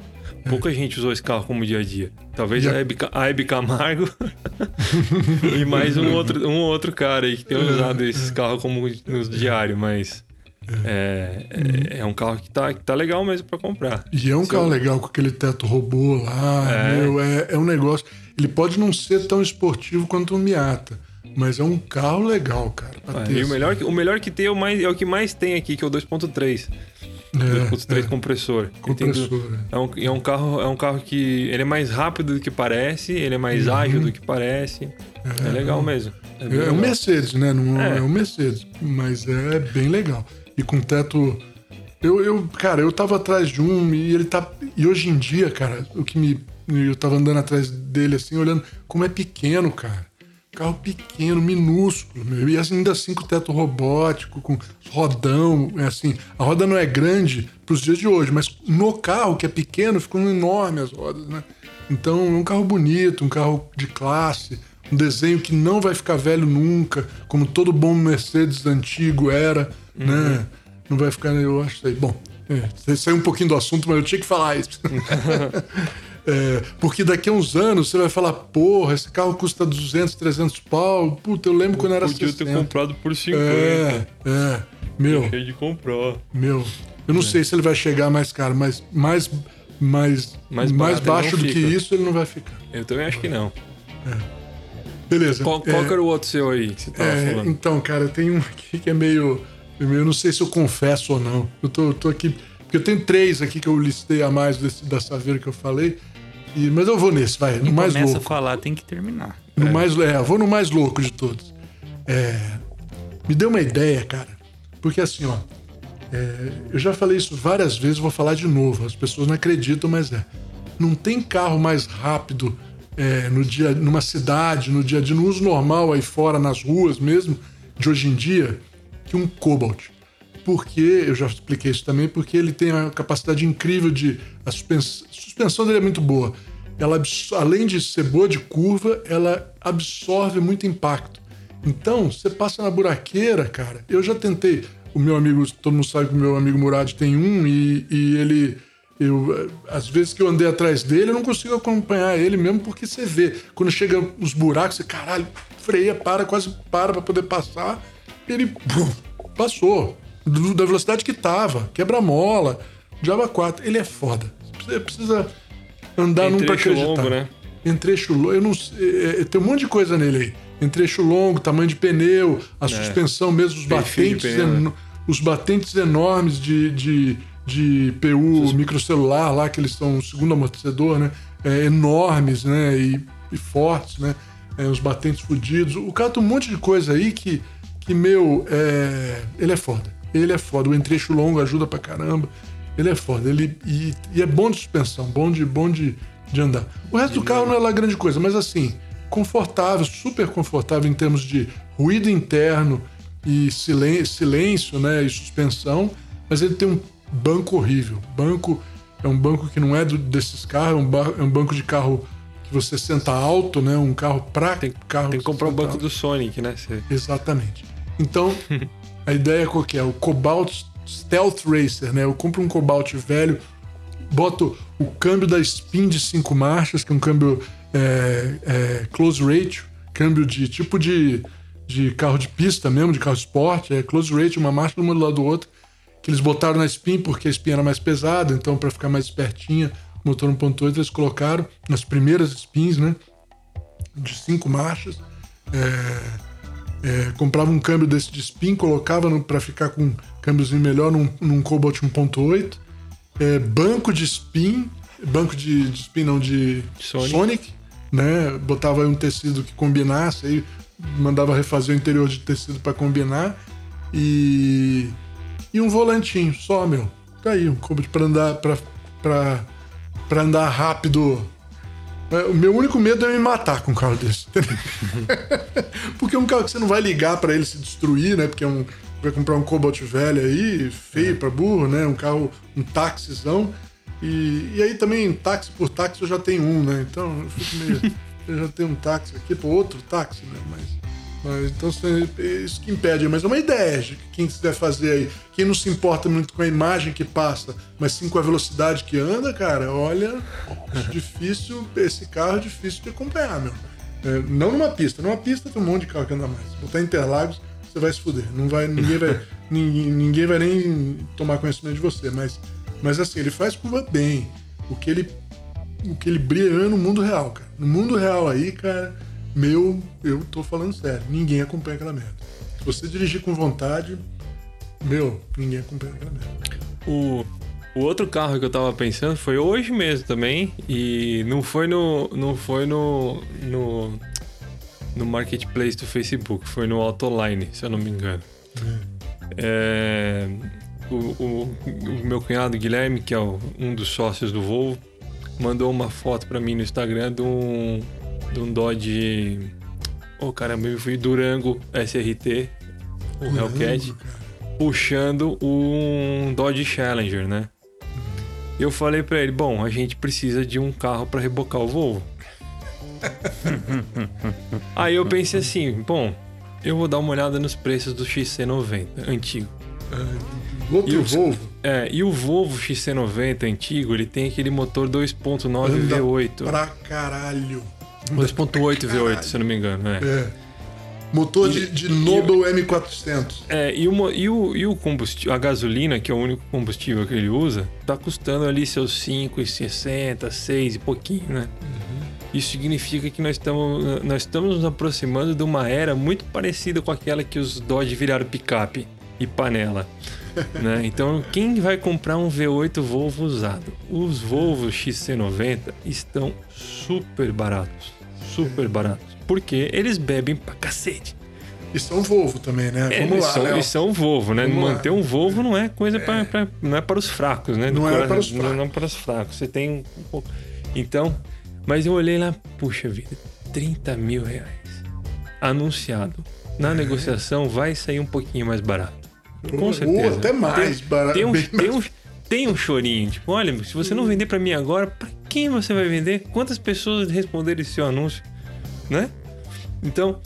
Pouca gente usou esse carro como dia a dia. Talvez E a a- Hebe, Camargo e mais um outro, um outro cara aí que tem usado esses carros como no diário, mas é, é, é um carro que tá, que tá legal mesmo pra comprar. E é um Se carro eu- legal com aquele teto robô lá, É. meu, é, é um negócio. Ele pode não ser tão esportivo quanto um Miata, mas é um carro legal, cara. É, ter e o assim. melhor, que- o melhor que tem é o, mais, é o que mais tem aqui, que é o 2.3. É, 2.3 é, compressor. Ele tem du- compressor. é. É um, é um carro, é um carro que ele é mais rápido do que parece, ele é mais ágil do que parece. É, legal mesmo. Uhum. É, é um. Mercedes, né? Não é. É. um Mercedes, mas é bem legal. E com teto. Eu, eu, cara, eu tava atrás de um e ele tá. E hoje em dia, cara, o que me. Eu tava andando atrás dele assim, olhando como é pequeno, cara. Carro pequeno, minúsculo, meu. E ainda assim com teto robótico, com rodão, é assim. A roda não é grande pros dias de hoje, mas no carro, que é pequeno, ficam enormes as rodas, né? Então é um carro bonito, um carro de classe, um desenho que não vai ficar velho nunca, como todo bom Mercedes antigo era, Uhum. né? Não vai ficar, eu acho isso aí. Bom, é, saiu um pouquinho do assunto, mas eu tinha que falar isso. É, porque daqui a uns anos você vai falar, porra, esse carro custa 200, 300 pau. Puta, eu lembro quando era Podia 60. ter comprado por 50. É, é. Meu, Deixei de comprar. meu. Eu não sei se ele vai chegar mais caro, mas mais, mais, Mais mais, baixo do que fica. isso ele não vai ficar. Eu também acho que não. Beleza. Qual, qual é, que era o outro seu aí que você tava é, falando? então, cara, tem um aqui que é meio. Eu não sei se eu confesso ou não. Eu tô, tô aqui. Porque eu tenho três aqui que eu listei a mais desse, da Saveira que eu falei. E, mas eu vou nesse, vai. No mais começa louco. a falar tem que terminar. No mais, é, eu vou no mais louco de todos. É, me deu uma ideia, cara. Porque assim, ó. é, eu já falei isso várias vezes, vou falar de novo. As pessoas não acreditam, mas é. Não tem carro mais rápido é, no dia, numa cidade, no dia a dia, no uso normal aí fora, nas ruas mesmo, de hoje em dia, que um Cobalt. Porque, eu já expliquei isso também, porque ele tem a capacidade incrível de. A suspensão, a suspensão dele é muito boa. Ela, além de ser boa de curva, ela absorve muito impacto. Então, você passa na buraqueira, cara. Eu já tentei. O meu amigo, todo mundo sabe que o meu amigo Murad tem um e, e ele. Eu, eh, às vezes que eu andei atrás dele, eu não consigo acompanhar ele mesmo, porque você vê. Quando chega os buracos, você, caralho, freia, para, quase para pra poder passar. Ele passou. Da velocidade que tava. Quebra-mola. Java 4. Ele é foda. Você precisa andar num pra trecho acreditar. longo, né? Em trecho longo, eu não sei, é, é, tem um monte de coisa nele aí. Em trecho longo, tamanho de pneu, a suspensão mesmo, os É. Perfil batentes, pneu, né? os batentes enormes de, de, de PU microcelular lá, que eles são o segundo amortecedor, né? É, enormes, né? E, e fortes, né? É, os batentes fudidos. O cara tem um monte de coisa aí que, que meu, é, ele é foda. Ele é foda. O entrecho longo ajuda pra caramba. Ele é foda. Ele, e, e é bom de suspensão, bom de, bom de, de andar. O resto do carro não é lá grande coisa, mas assim, confortável, super confortável em termos de ruído interno e silen- silêncio, né? E suspensão. Mas ele tem um banco horrível. Banco é um banco que não é do- desses carros, é um, ba- é um banco de carro que você senta alto, né? Um carro pra carro. Tem que comprar o senta banco alto. do Sonic, né? Você- Exatamente. Então, a ideia qual que é? O Cobalt Stealth Racer, né? Eu compro um Cobalt velho, boto o câmbio da Spin de cinco marchas, que é um câmbio é, é, close ratio, câmbio de tipo de, de carro de pista mesmo, de carro de esporte, é close ratio, uma marcha uma do lado do outro, que eles botaram na Spin porque a Spin era mais pesada, então para ficar mais espertinha, motor 1.8 eles colocaram nas primeiras Spins, né? De cinco marchas. É, é, comprava um câmbio desse de spin, colocava para ficar com um câmbiozinho melhor num, num Cobalt 1.8. É, banco de spin, banco de, de spin não, de Sonic. Sonic. né? Botava aí um tecido que combinasse, aí mandava refazer o interior de tecido para combinar. E, e um volantinho só, meu. Tá aí, um Cobalt para andar, pra, pra andar rápido. É, O meu único medo é me matar com um carro desse. Porque é um carro que você não vai ligar pra ele se destruir, né? Porque é um, vai comprar um Cobalt velho aí, feio pra burro, né? Um carro, um táxizão. E, e aí também, táxi por táxi, eu já tenho um, né? Então eu fico meio. eu já tenho um táxi aqui, pô, outro táxi, né? Mas. Mas então isso é isso que impede. Mas é uma ideia de que quem quiser fazer aí. Quem não se importa muito com a imagem que passa, mas sim com a velocidade que anda, cara, olha. difícil. Esse carro é difícil de acompanhar, meu. É, não numa pista. Numa pista tem um monte de carro que anda mais. Botar Interlagos, você vai se fuder. Não vai, ninguém, vai, ninguém, ninguém vai nem tomar conhecimento de você. Mas, mas assim, ele faz curva bem. O que ele, o que ele brilha é no mundo real, cara. No mundo real aí, cara, meu, eu tô falando sério. Ninguém acompanha aquela merda. Se você dirigir com vontade, meu, ninguém acompanha aquela merda. O, o outro carro que eu tava pensando foi hoje mesmo também. E não foi no. Não foi no. no, no marketplace do Facebook, foi no Autoline, se eu não me engano. É, o, o- o meu cunhado Guilherme, que é o- um dos sócios do Volvo, mandou uma foto pra mim no Instagram de um, de um Dodge. Oh caramba, me fui Durango SRT, o Hellcat Caramba, cara. puxando um Dodge Challenger, né? Eu falei pra ele, bom, a gente precisa de um carro pra rebocar o Volvo. Aí eu pensei assim, bom, eu vou dar uma olhada nos preços do XC90 antigo. Outro E o- Volvo. É, e o Volvo XC90 antigo, ele tem aquele motor 2.9 Anda V8. Pra caralho. 2.8 V8, se não me engano, é. É. Motor de, de Noble M400. É, e, o, mo- e, o, e o combustível, a gasolina, que é o único combustível que ele usa, tá custando ali seus 5,60, 6 e pouquinho, né? Isso significa que nós estamos, nós estamos nos aproximando de uma era muito parecida com aquela que os Dodge viraram picape e panela. né? Então, quem vai comprar um V8 Volvo usado? Os Volvo XC90 estão super baratos. Super baratos. Porque eles bebem pra cacete. E são Volvo também, né? É, Vamos lá, são, Léo. eles são Volvo, né? Vamos lá. Manter um Volvo não é coisa pra, pra- não é para os fracos, né? Não Do é cora- para os fracos. Não para os fracos. Você tem um pouco. Então, mas eu olhei lá, puxa vida, 30 mil reais. Anunciado. Na É. negociação vai sair um pouquinho mais barato. Com Ou certeza. até mais barato. Tem um, tem, um, tem um chorinho. Tipo, olha, se você não vender pra mim agora, pra quem você vai vender? Quantas pessoas responderam esse seu anúncio? Né? Então,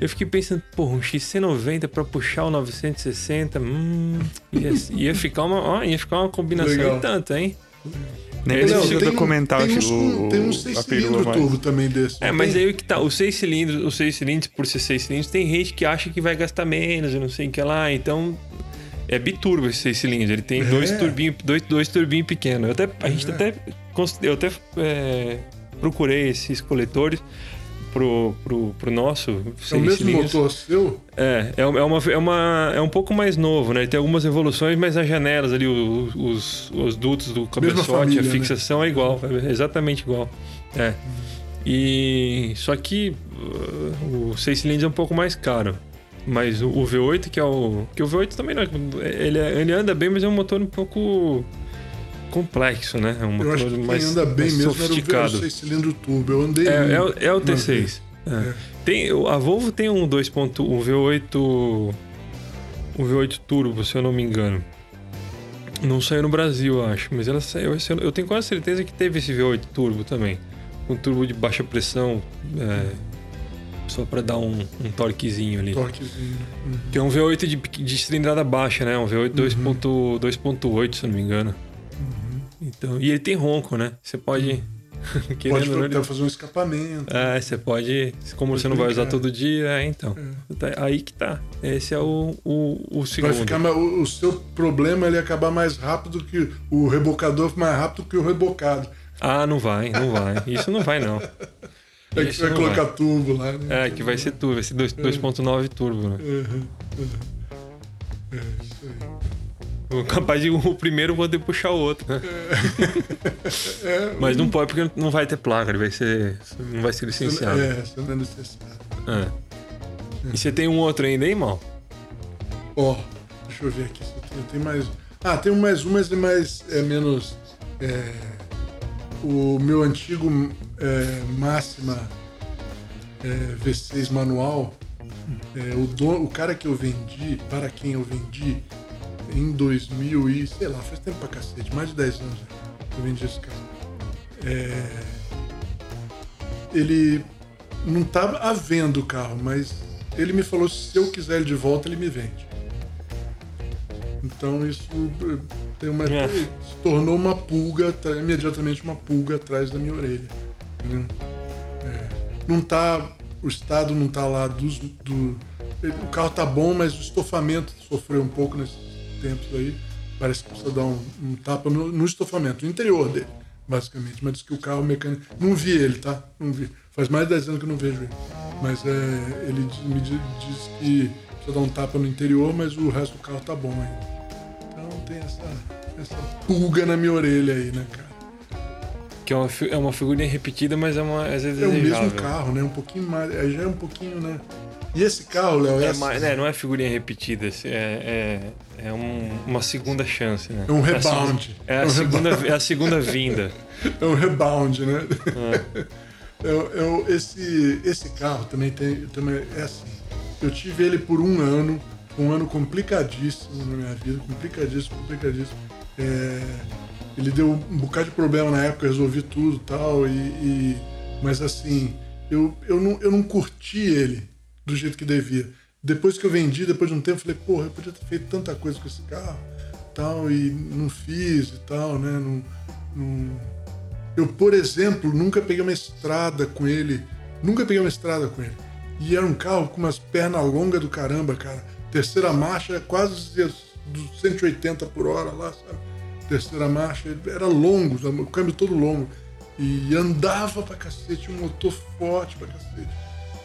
eu fiquei pensando, pô, um XC90 pra puxar o 960, hum, ia, ia ficar uma, ó, ia ficar uma combinação Legal. e tanto, hein? Nem precisa tem, documentar tem o, uns, o, tem uns seis a perua cilindros mais. turbo também desse. É, mas tem? aí que tá, os seis cilindros, os seis cilindros, por ser seis cilindros, tem gente que acha que vai gastar menos, eu não sei o que lá, então é biturbo esse seis cilindros, ele tem É. dois turbinhos, dois, dois turbinhos pequenos. Eu até, a gente até, cons- eu até é, procurei esses coletores pro, pro, pro nosso É o seis mesmo cilindros. motor seu? É, é uma, é, uma, é, uma- é um pouco mais novo, né? Tem algumas evoluções, mas as janelas ali, o- os, os dutos do cabeçote, família, a né? fixação é igual, é exatamente igual. É. E só que uh, o 6 cilindros é um pouco mais caro. Mas o, o V8, que é o. Que o V8 também não é. Ele, é- ele anda bem, mas é um motor um pouco complexo, né? É um Eu motor acho que mais, anda bem mais mesmo era o sofisticado. V6 cilindro turbo. Eu andei É, é, o- é o uma T6. vez. É. Tem, a Volvo tem um 2.1 um V8 um V8 Turbo, se eu não me engano. Não saiu no Brasil, eu acho, mas ela saiu. Eu tenho quase certeza que teve esse V8 Turbo também. Um turbo de baixa pressão, é, só para dar um, um torquezinho ali. Torquezinho. Uhum. Que é um V8 de, de cilindrada baixa, né? Um V8 2.8, 2.8, se não me engano. Então, e ele tem ronco, né? Você pode. querendo Pode não, ele- até fazer um escapamento. é, você pode. Como você não vai usar brincar. todo dia, é, então. Tá aí que tá. Esse é o, o, o Vai segundo. ficar mais, o, o seu problema é ele acabar mais rápido que o rebocador, mais rápido que o rebocado. Ah, não vai, não vai. Isso não vai, não. É que Isso você vai colocar turbo lá, né? É, que vai ser turbo, vai ser dois- 2.9 turbo, né? Uhum. É, isso aí. Capaz de o primeiro poder puxar o outro, né? É, Mas não pode porque não vai ter placa, ele vai ser. Não vai ser licenciado. É, você não é necessário. É. E você tem um outro ainda aí, mal? Ó, deixa eu ver aqui. se eu tenho- mais. Ah, tem mais um, mas é mais. É menos. é, o meu antigo é, máxima é, V6 manual. é, o, o cara que eu vendi, para quem eu vendi, em 2000 e. sei lá, faz tempo pra cacete, mais de 10 anos já, que eu vendi esse carro. É, ele não estava à venda o carro, mas ele me falou se eu quiser ele de volta, ele me vende. Então isso eh, tem uma, É. se tornou uma pulga, imediatamente uma pulga atrás da minha orelha. né? É, não tá, o estado não tá lá dos, do, o carro tá bom, mas o estofamento sofreu um pouco nesses tempos aí. Parece que precisa dar um, um tapa no, no estofamento, no interior dele, basicamente. Mas diz que o carro mecânico. Não vi ele, tá? Não vi. Faz mais de 10 anos que eu não vejo ele. Mas é, ele me di- diz que precisa dar um tapa no interior, mas o resto do carro tá bom ainda. Então tem essa, essa pulga na minha orelha aí, né, cara? Que é uma, é uma figurinha repetida, mas é uma. Vezes É o mesmo carro, né? Um pouquinho mais. Já é um pouquinho, né? E esse carro, Léo, é, É, mais- né, não é figurinha repetida, é, é, é um- uma segunda chance, né? é um É a se- rebound. É a, um segunda, é a segunda vinda. É um rebound, né? Eu, eu- esse, esse carro também tem. Também é assim. Eu tive ele por um ano, um ano complicadíssimo na minha vida, complicadíssimo, complicadíssimo. É, ele deu um bocado de problema na época, eu resolvi tudo tal, e, e- mas assim, eu, eu, não, eu não curti ele do jeito que devia. Depois que eu vendi, depois de um tempo, falei, porra, eu podia ter feito tanta coisa com esse carro, tal, e não fiz e tal, né? Não, não... Eu, por exemplo, nunca peguei uma estrada com ele, nunca peguei uma estrada com ele. E era um carro com umas pernas longas do caramba, cara. Terceira marcha, quase dos 180 por hora lá, sabe? Terceira marcha, era longo, o câmbio todo longo. E andava pra cacete, um motor forte pra cacete.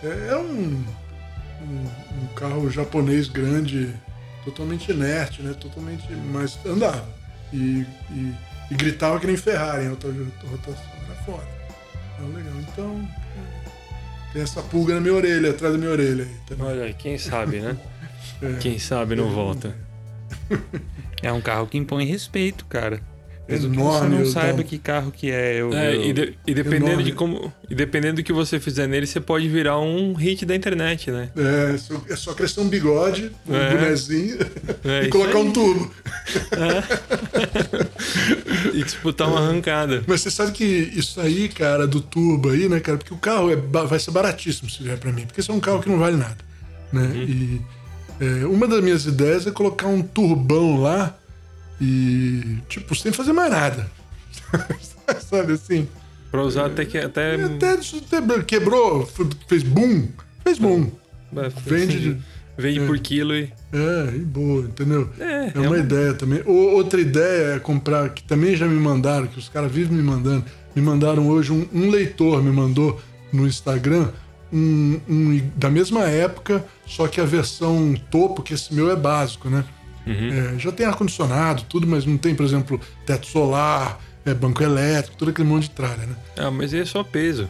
É, é um, um, um, carro japonês grande, totalmente inerte, né? Totalmente. Mas andava. E, e, e gritava que nem Ferrari em alta rotação. Era foda. Era legal. Então. Tem essa pulga na minha orelha, atrás da minha orelha aí. Olha, quem sabe, né? é, quem sabe não volta. É um carro que impõe respeito, cara. Mesmo enorme, que você não saiba que carro que é. Eu, é eu... E, de, e, dependendo enorme. de como. E dependendo do que você fizer nele, você pode virar um hit da internet, né? É, é só crescer um bigode, um é. bonezinho é, e colocar aí. um tubo. É. e disputar uma arrancada. Mas você sabe que isso aí, cara, do turbo aí, né, cara? Porque o carro é, vai ser baratíssimo se vier pra mim. Porque esse é um carro que não vale nada. Né? Uhum. E é, uma das minhas ideias é colocar um turbão lá e, tipo, sem fazer mais nada. Sabe assim? Pra usar até que. Até, até, quebrou, fez boom, fez boom. É, Vende. Vende é, por quilo e. É, e boa, entendeu? É, é uma, uma ideia também. O, outra ideia é comprar, que também já me mandaram, que os caras vivem me mandando. Me mandaram hoje, um, um leitor me mandou no Instagram, um, um, da mesma época, só que a versão topo, que esse meu é básico, né? Uhum. É, já tem ar-condicionado, tudo, mas não tem, por exemplo, teto solar, é, banco elétrico, todo aquele monte de tralha, né? Ah, mas é só peso.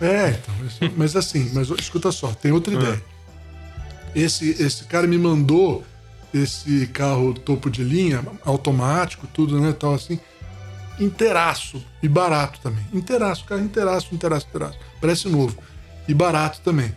É, então. É só, mas assim, mas escuta só, tem outra ah. ideia. Esse, esse cara me mandou esse carro topo de linha, automático, tudo, né, tal assim, inteiraço e barato também. Inteiraço, carro inteiraço, inteiraço, inteiraço. Parece novo. E barato também.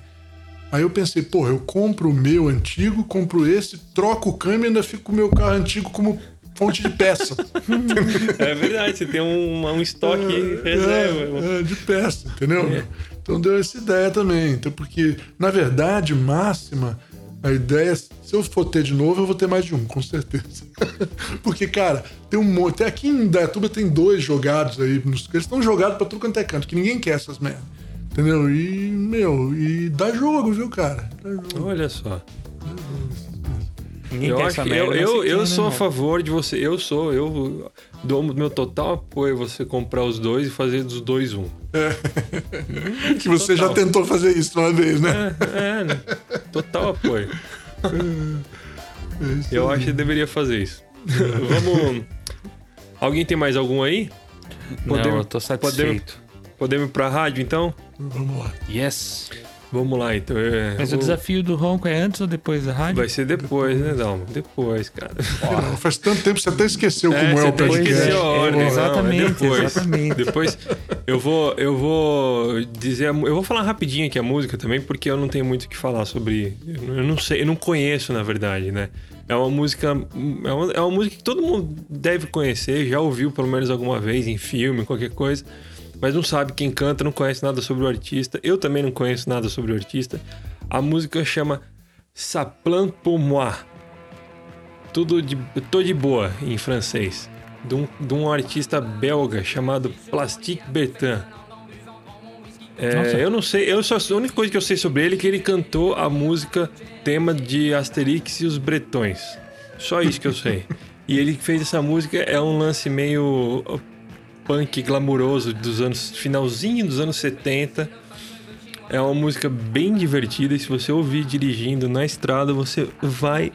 Aí eu pensei, pô, eu compro o meu antigo, compro esse, troco o câmbio e ainda fico com o meu carro antigo como fonte de peça. é verdade, você tem um, um estoque é, reserva. É, é, de peça, entendeu? É. Então deu essa ideia também. Então, porque, na verdade, máxima, a ideia, se eu for ter de novo, eu vou ter mais de um, com certeza. porque, cara, tem um monte. Até aqui em Dayatuba tem dois jogados aí. Eles estão jogados pra tudo quanto é canto, que ninguém quer essas merdas. Entendeu? E, meu, e dá jogo, viu, cara? Jogo. Olha só. Ninguém eu acho que eu, eu, eu sou a favor de você. Eu sou, eu dou meu total apoio você comprar os dois e fazer dos dois um. É. que você total. já tentou fazer isso uma vez, né? É, é né? total apoio. É, eu acho que deveria fazer isso. Vamos. Alguém tem mais algum aí? Podemos, Não, eu tô satisfeito. Podemos, podemos ir pra rádio então? Vamos lá. Yes. Vamos lá, então. É, Mas o... o desafio do Ronco é antes ou depois da rádio? Vai ser depois, né, Dalma? Depois, cara. Oh, faz tanto tempo que você até esqueceu é, como é o podcast. É, exatamente, não, é depois. exatamente. Depois eu vou, eu vou dizer, eu vou falar rapidinho aqui a música também, porque eu não tenho muito o que falar sobre. Eu não sei, eu não conheço, na verdade, né? É uma música. É uma, é uma música que todo mundo deve conhecer, já ouviu pelo menos alguma vez em filme, qualquer coisa mas não sabe quem canta, não conhece nada sobre o artista. Eu também não conheço nada sobre o artista. A música chama Saplan pour moi. Tudo de, tô de boa em francês. De um, de um artista belga chamado Plastique Bertrand. É, eu não sei, eu só, a única coisa que eu sei sobre ele é que ele cantou a música tema de Asterix e os Bretões. Só isso que eu sei. e ele fez essa música, é um lance meio punk glamuroso dos anos finalzinho dos anos 70. É uma música bem divertida e se você ouvir dirigindo na estrada, você vai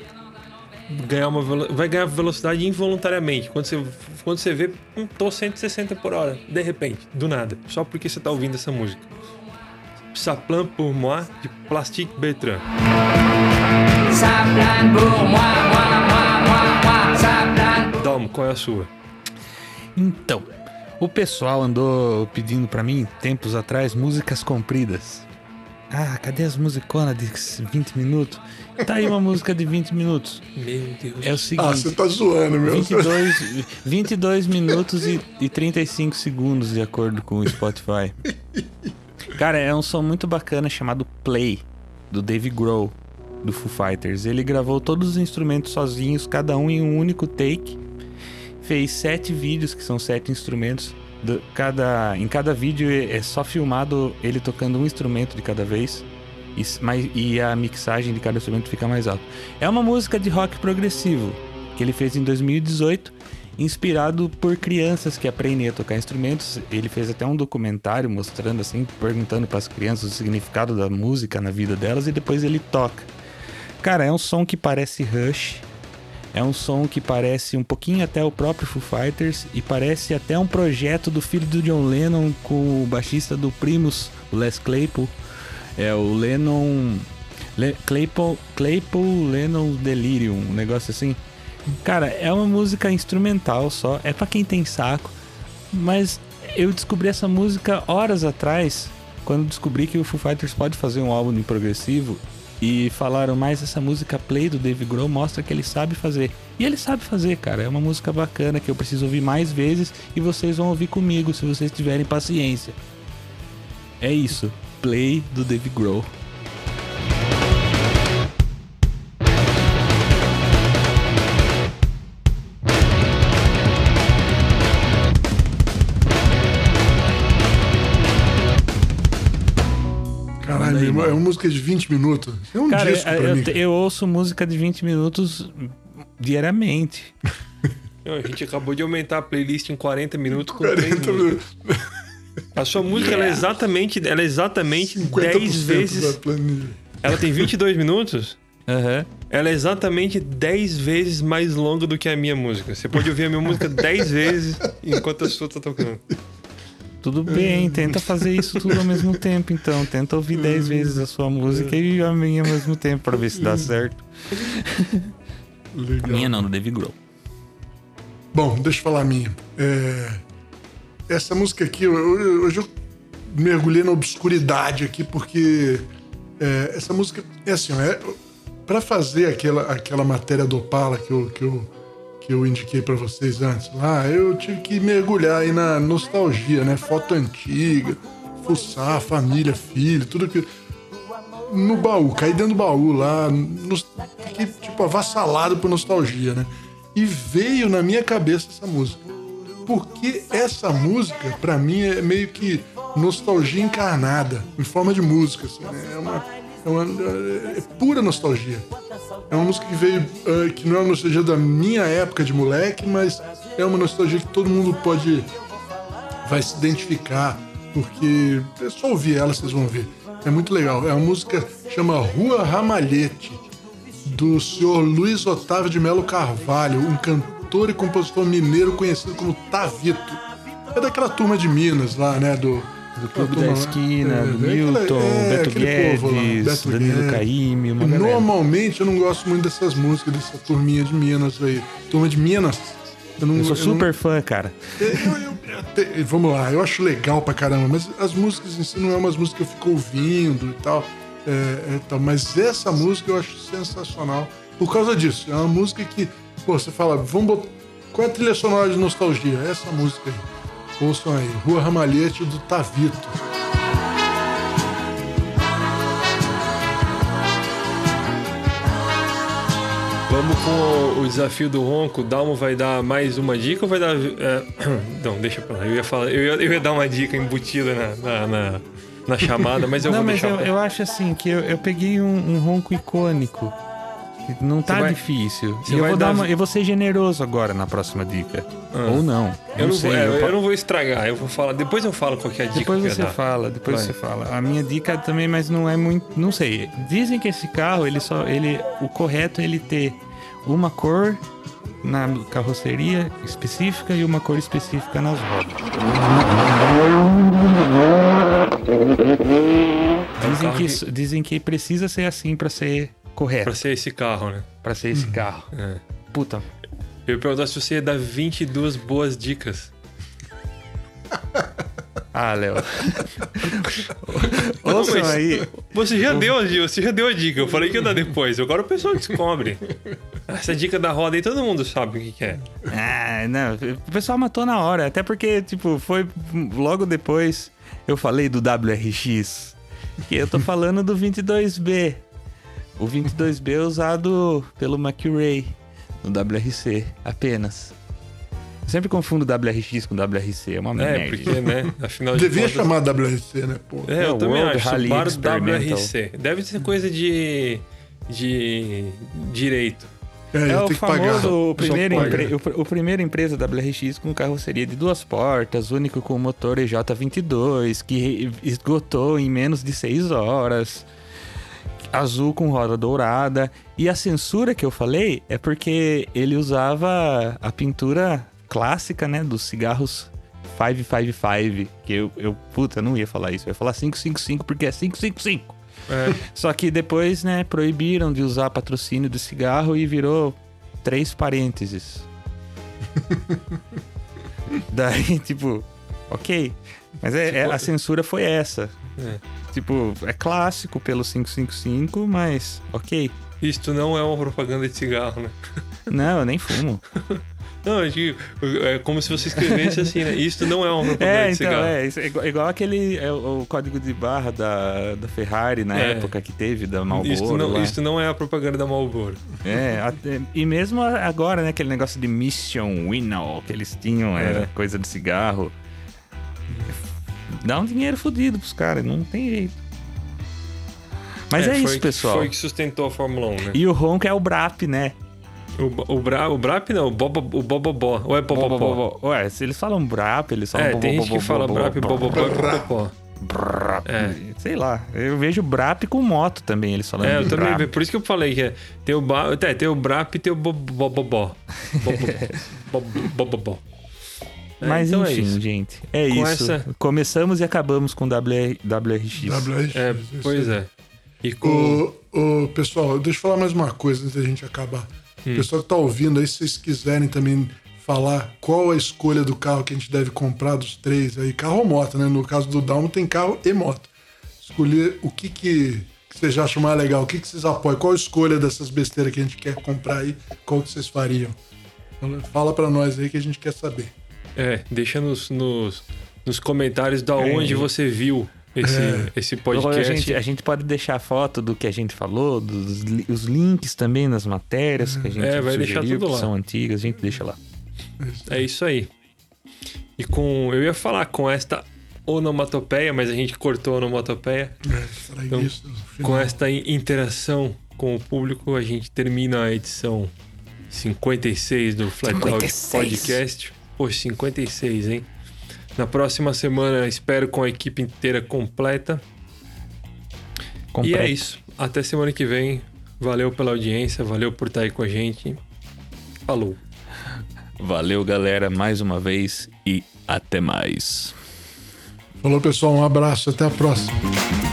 ganhar uma vai ganhar velocidade involuntariamente. Quando você quando você vê, hum, tô 160 por hora, de repente, do nada, só porque você tá ouvindo essa música. Saplan pour moi de Plastique Bertrand. Saplan pour moi, moi, moi, moi, moi, Saplan. Dom, qual é a sua? Então, o pessoal andou pedindo para mim, tempos atrás, músicas compridas. Ah, cadê as musiconas de 20 minutos? Tá aí uma música de 20 minutos. Meu Deus. É o seguinte. Ah, você tá zoando, meu. 22, 22 minutos e, e 35 segundos, de acordo com o Spotify. Cara, é um som muito bacana chamado Play, do Dave Grohl, do Foo Fighters. Ele gravou todos os instrumentos sozinhos, cada um em um único take. Fez sete vídeos, que são sete instrumentos. Do- cada, em cada vídeo é só filmado ele tocando um instrumento de cada vez. E, mas, e a mixagem de cada instrumento fica mais alta. É uma música de rock progressivo que ele fez em 2018, inspirado por crianças que aprendem a tocar instrumentos. Ele fez até um documentário mostrando assim, perguntando para as crianças o significado da música na vida delas e depois ele toca. Cara, é um som que parece Rush. É um som que parece um pouquinho até o próprio Foo Fighters e parece até um projeto do filho do John Lennon com o baixista do Primus, o Les Claypool. É o Lennon. Le, Claypool, Claypool Lennon Delirium, um negócio assim. Cara, é uma música instrumental só, é pra quem tem saco. Mas eu descobri essa música horas atrás, quando descobri que o Foo Fighters pode fazer um álbum em progressivo. E falaram mais essa música Play do Dave Grohl mostra que ele sabe fazer. E ele sabe fazer, cara. É uma música bacana que eu preciso ouvir mais vezes e vocês vão ouvir comigo se vocês tiverem paciência. É isso. Play do Dave Grohl. Irmão, é uma música de 20 minutos. É um Cara, disco pra eu, mim. eu, ouço música de 20 minutos diariamente. Não, a gente acabou de aumentar a playlist em 40 minutos com 40 três músicas. minutos. A sua música ela é exatamente, ela é exatamente 10 50% vezes. da planilha. Ela tem 22 minutos. Aham. Ela é exatamente 10 vezes mais longa do que a minha música. Você pode ouvir a minha música 10 vezes enquanto a sua tá tocando. Tudo bem, tenta fazer isso tudo ao mesmo tempo, então. Tenta ouvir 10 vezes a sua música e a minha ao mesmo tempo, pra ver se dá certo. A Legal. minha não, do Dave Grohl. Bom, deixa eu falar a minha. É, Essa música aqui, eu- eu- hoje eu mergulhei na obscuridade aqui, porque é, essa música é assim, ó, é, para fazer aquela, aquela matéria do Opala que eu, que eu, que eu indiquei para vocês antes lá, eu tive que mergulhar aí na nostalgia, né? Foto antiga, fuçar, família, filho, tudo que no baú, caí dentro do baú lá, nos, fiquei tipo avassalado por nostalgia, né? E veio na minha cabeça essa música. Porque essa música, pra mim, é meio que nostalgia encarnada, em forma de música, assim, né? É uma, é uma é pura nostalgia. É uma música que veio, ah, que não é uma nostalgia da minha época de moleque, mas é uma nostalgia que todo mundo pode vai se identificar, porque é só ouvir ela, vocês vão ver. É muito legal. É uma música chama Rua Ramalhete, do senhor Luiz Otávio de Melo Carvalho, um cantor e compositor mineiro conhecido como Tavito. É daquela turma de Minas lá, né? Do, Do Clube turma da lá. Esquina, É, do aquela- Milton, é, Beto lá, Guedes, Beto Danilo Guedes. Caymmi, uma galera. Normalmente eu não gosto muito dessas músicas, dessa turminha de Minas aí. Turma de Minas. Eu, não, Eu sou não- super fã, cara. eu- eu- eu vamos lá, eu acho legal pra caramba, mas as músicas em si não é umas músicas que eu fico ouvindo e tal. é, é, tal, mas essa música eu acho sensacional por causa disso. É uma música que, pô, você fala, vamos botar. Qual é a trilha sonora de nostalgia? Essa música aí. Ouçam aí, Rua Ramalhete do Tavito. Vamos com o, desafio do ronco. O Dalmo vai dar mais uma dica ou vai dar. é, não, deixa pra lá. Eu ia, falar, eu, ia, eu ia dar uma dica embutida na, na, na- na chamada, mas eu não, vou mas deixar. eu, pra- eu acho assim que eu, eu peguei um, um ronco icônico. Não tá vai- difícil. você eu vou, dar uma- eu vou ser generoso agora na próxima dica. Ou não. Eu não, sei. vou, é, eu eu não vou estragar, eu vou falar. Depois eu falo qual que é a dica Depois você fala, depois Vai. você fala. A minha dica também, mas não é muito, não sei. Dizem que esse carro, ele só, ele, o correto é ele ter uma cor na carroceria específica e uma cor específica nas rodas. Dizem carro que, dizem que precisa ser assim pra ser correto, Pra ser esse carro, né? pra ser esse carro. É. Puta, Eu ia perguntar se você ia dar 22 boas dicas. ah, Léo. Ouçam mas aí. Você já, deu a, dica, você já deu a dica, eu falei que ia dar depois. Agora o pessoal descobre. Essa dica da roda aí todo mundo sabe o que, que é. Ah, não, o pessoal matou na hora, até porque, tipo, foi logo depois. eu falei do WRX? Que eu tô falando do 22B. O 22B é usado pelo McRae no WRC apenas. Eu sempre confundo WRX com WRC, é uma É, merda. porque, né? Afinal de Devia contas. chamar WRC, né, pô? É, eu É, também World acho. Rally Bar Experimental. WRC. Deve ser coisa de. de. direito. É, É eu o tenho que pagar. famoso o primeiro, empre- o, o primeiro empresa WRX com carroceria de duas portas, único com motor EJ22, que esgotou em menos de 6 horas, azul com roda dourada. E a censura que eu falei é porque ele usava a pintura clássica, né, dos cigarros 555, que eu, eu puta, não ia falar isso, eu ia falar 555 porque é 555. É, Só que depois, né, proibiram de usar patrocínio do cigarro e virou três parênteses. Daí, tipo, ok. Mas é, é- a censura foi essa. É. Tipo, é clássico pelo 555, mas ok. isto não é uma propaganda de cigarro, né? Não, eu nem fumo. Não, eu digo, é como se você escrevesse assim, né? Isto não é uma propaganda É, de então, cigarro. é, isso é igual, aquele é, o, código de barra da, da Ferrari na É. época que teve, da Marlboro. Isto não, isto não é a propaganda da Marlboro. É, até- e mesmo agora, né, aquele negócio de Mission Winnow que eles tinham, era É. coisa de cigarro. Dá um dinheiro fodido pros caras, não tem jeito. Mas é, foi isso, que- pessoal. Foi que sustentou a Fórmula 1, né? E o ronco é o Brap, né? O, o, Bra, o Brap não, o Bobo- o Bobobó. Ou é Popopó? Ué, se eles falam Brap, eles falam É, tem gente que fala Brap, Bobobó e. Brap. É. Sei lá, eu vejo Brap com moto também, eles falando É, eu também, Brap. por isso que eu falei que é, tem o, ba, é, tem o Brap e tem o Bo- Bobobó. Bobo- Bobobó. É, Mas então é enfim, isso. gente, é Com isso. essa- Começamos e acabamos com WR, WRX. WRX. É, pois é. E com... Ô, ô, pessoal, deixa eu falar mais uma coisa antes da gente acabar. Hum. O pessoal que tá ouvindo aí, se vocês quiserem também falar qual a escolha do carro que a gente deve comprar dos três aí, carro ou moto, né? No caso do Dalmo tem carro e moto. Escolher o que que, vocês acham mais legal, o que que vocês apoiam, qual a escolha dessas besteiras que a gente quer comprar aí, qual que vocês fariam. Fala pra nós aí que a gente quer saber. É, deixa nos, nos, nos comentários da onde você viu esse, É. esse A podcast. gente, a gente pode deixar foto do que a gente falou, dos os links também nas matérias que a gente É, vai deixar sugeriu, tudo que lá. são antigas, a gente deixa lá. É isso aí. E com. Eu ia falar com esta onomatopeia, mas a gente cortou a onomatopeia. É, Então, isso. Com esta in- interação com o público, a gente termina a edição 56 do Flat Out 56. Podcast. Poxa, 56, hein? Na próxima semana, espero com a equipe inteira completa. E é isso. Até semana que vem. Valeu pela audiência, valeu por estar aí com a gente. Falou. Valeu, galera, mais uma vez e até mais. Falou, pessoal, um abraço, até a próxima.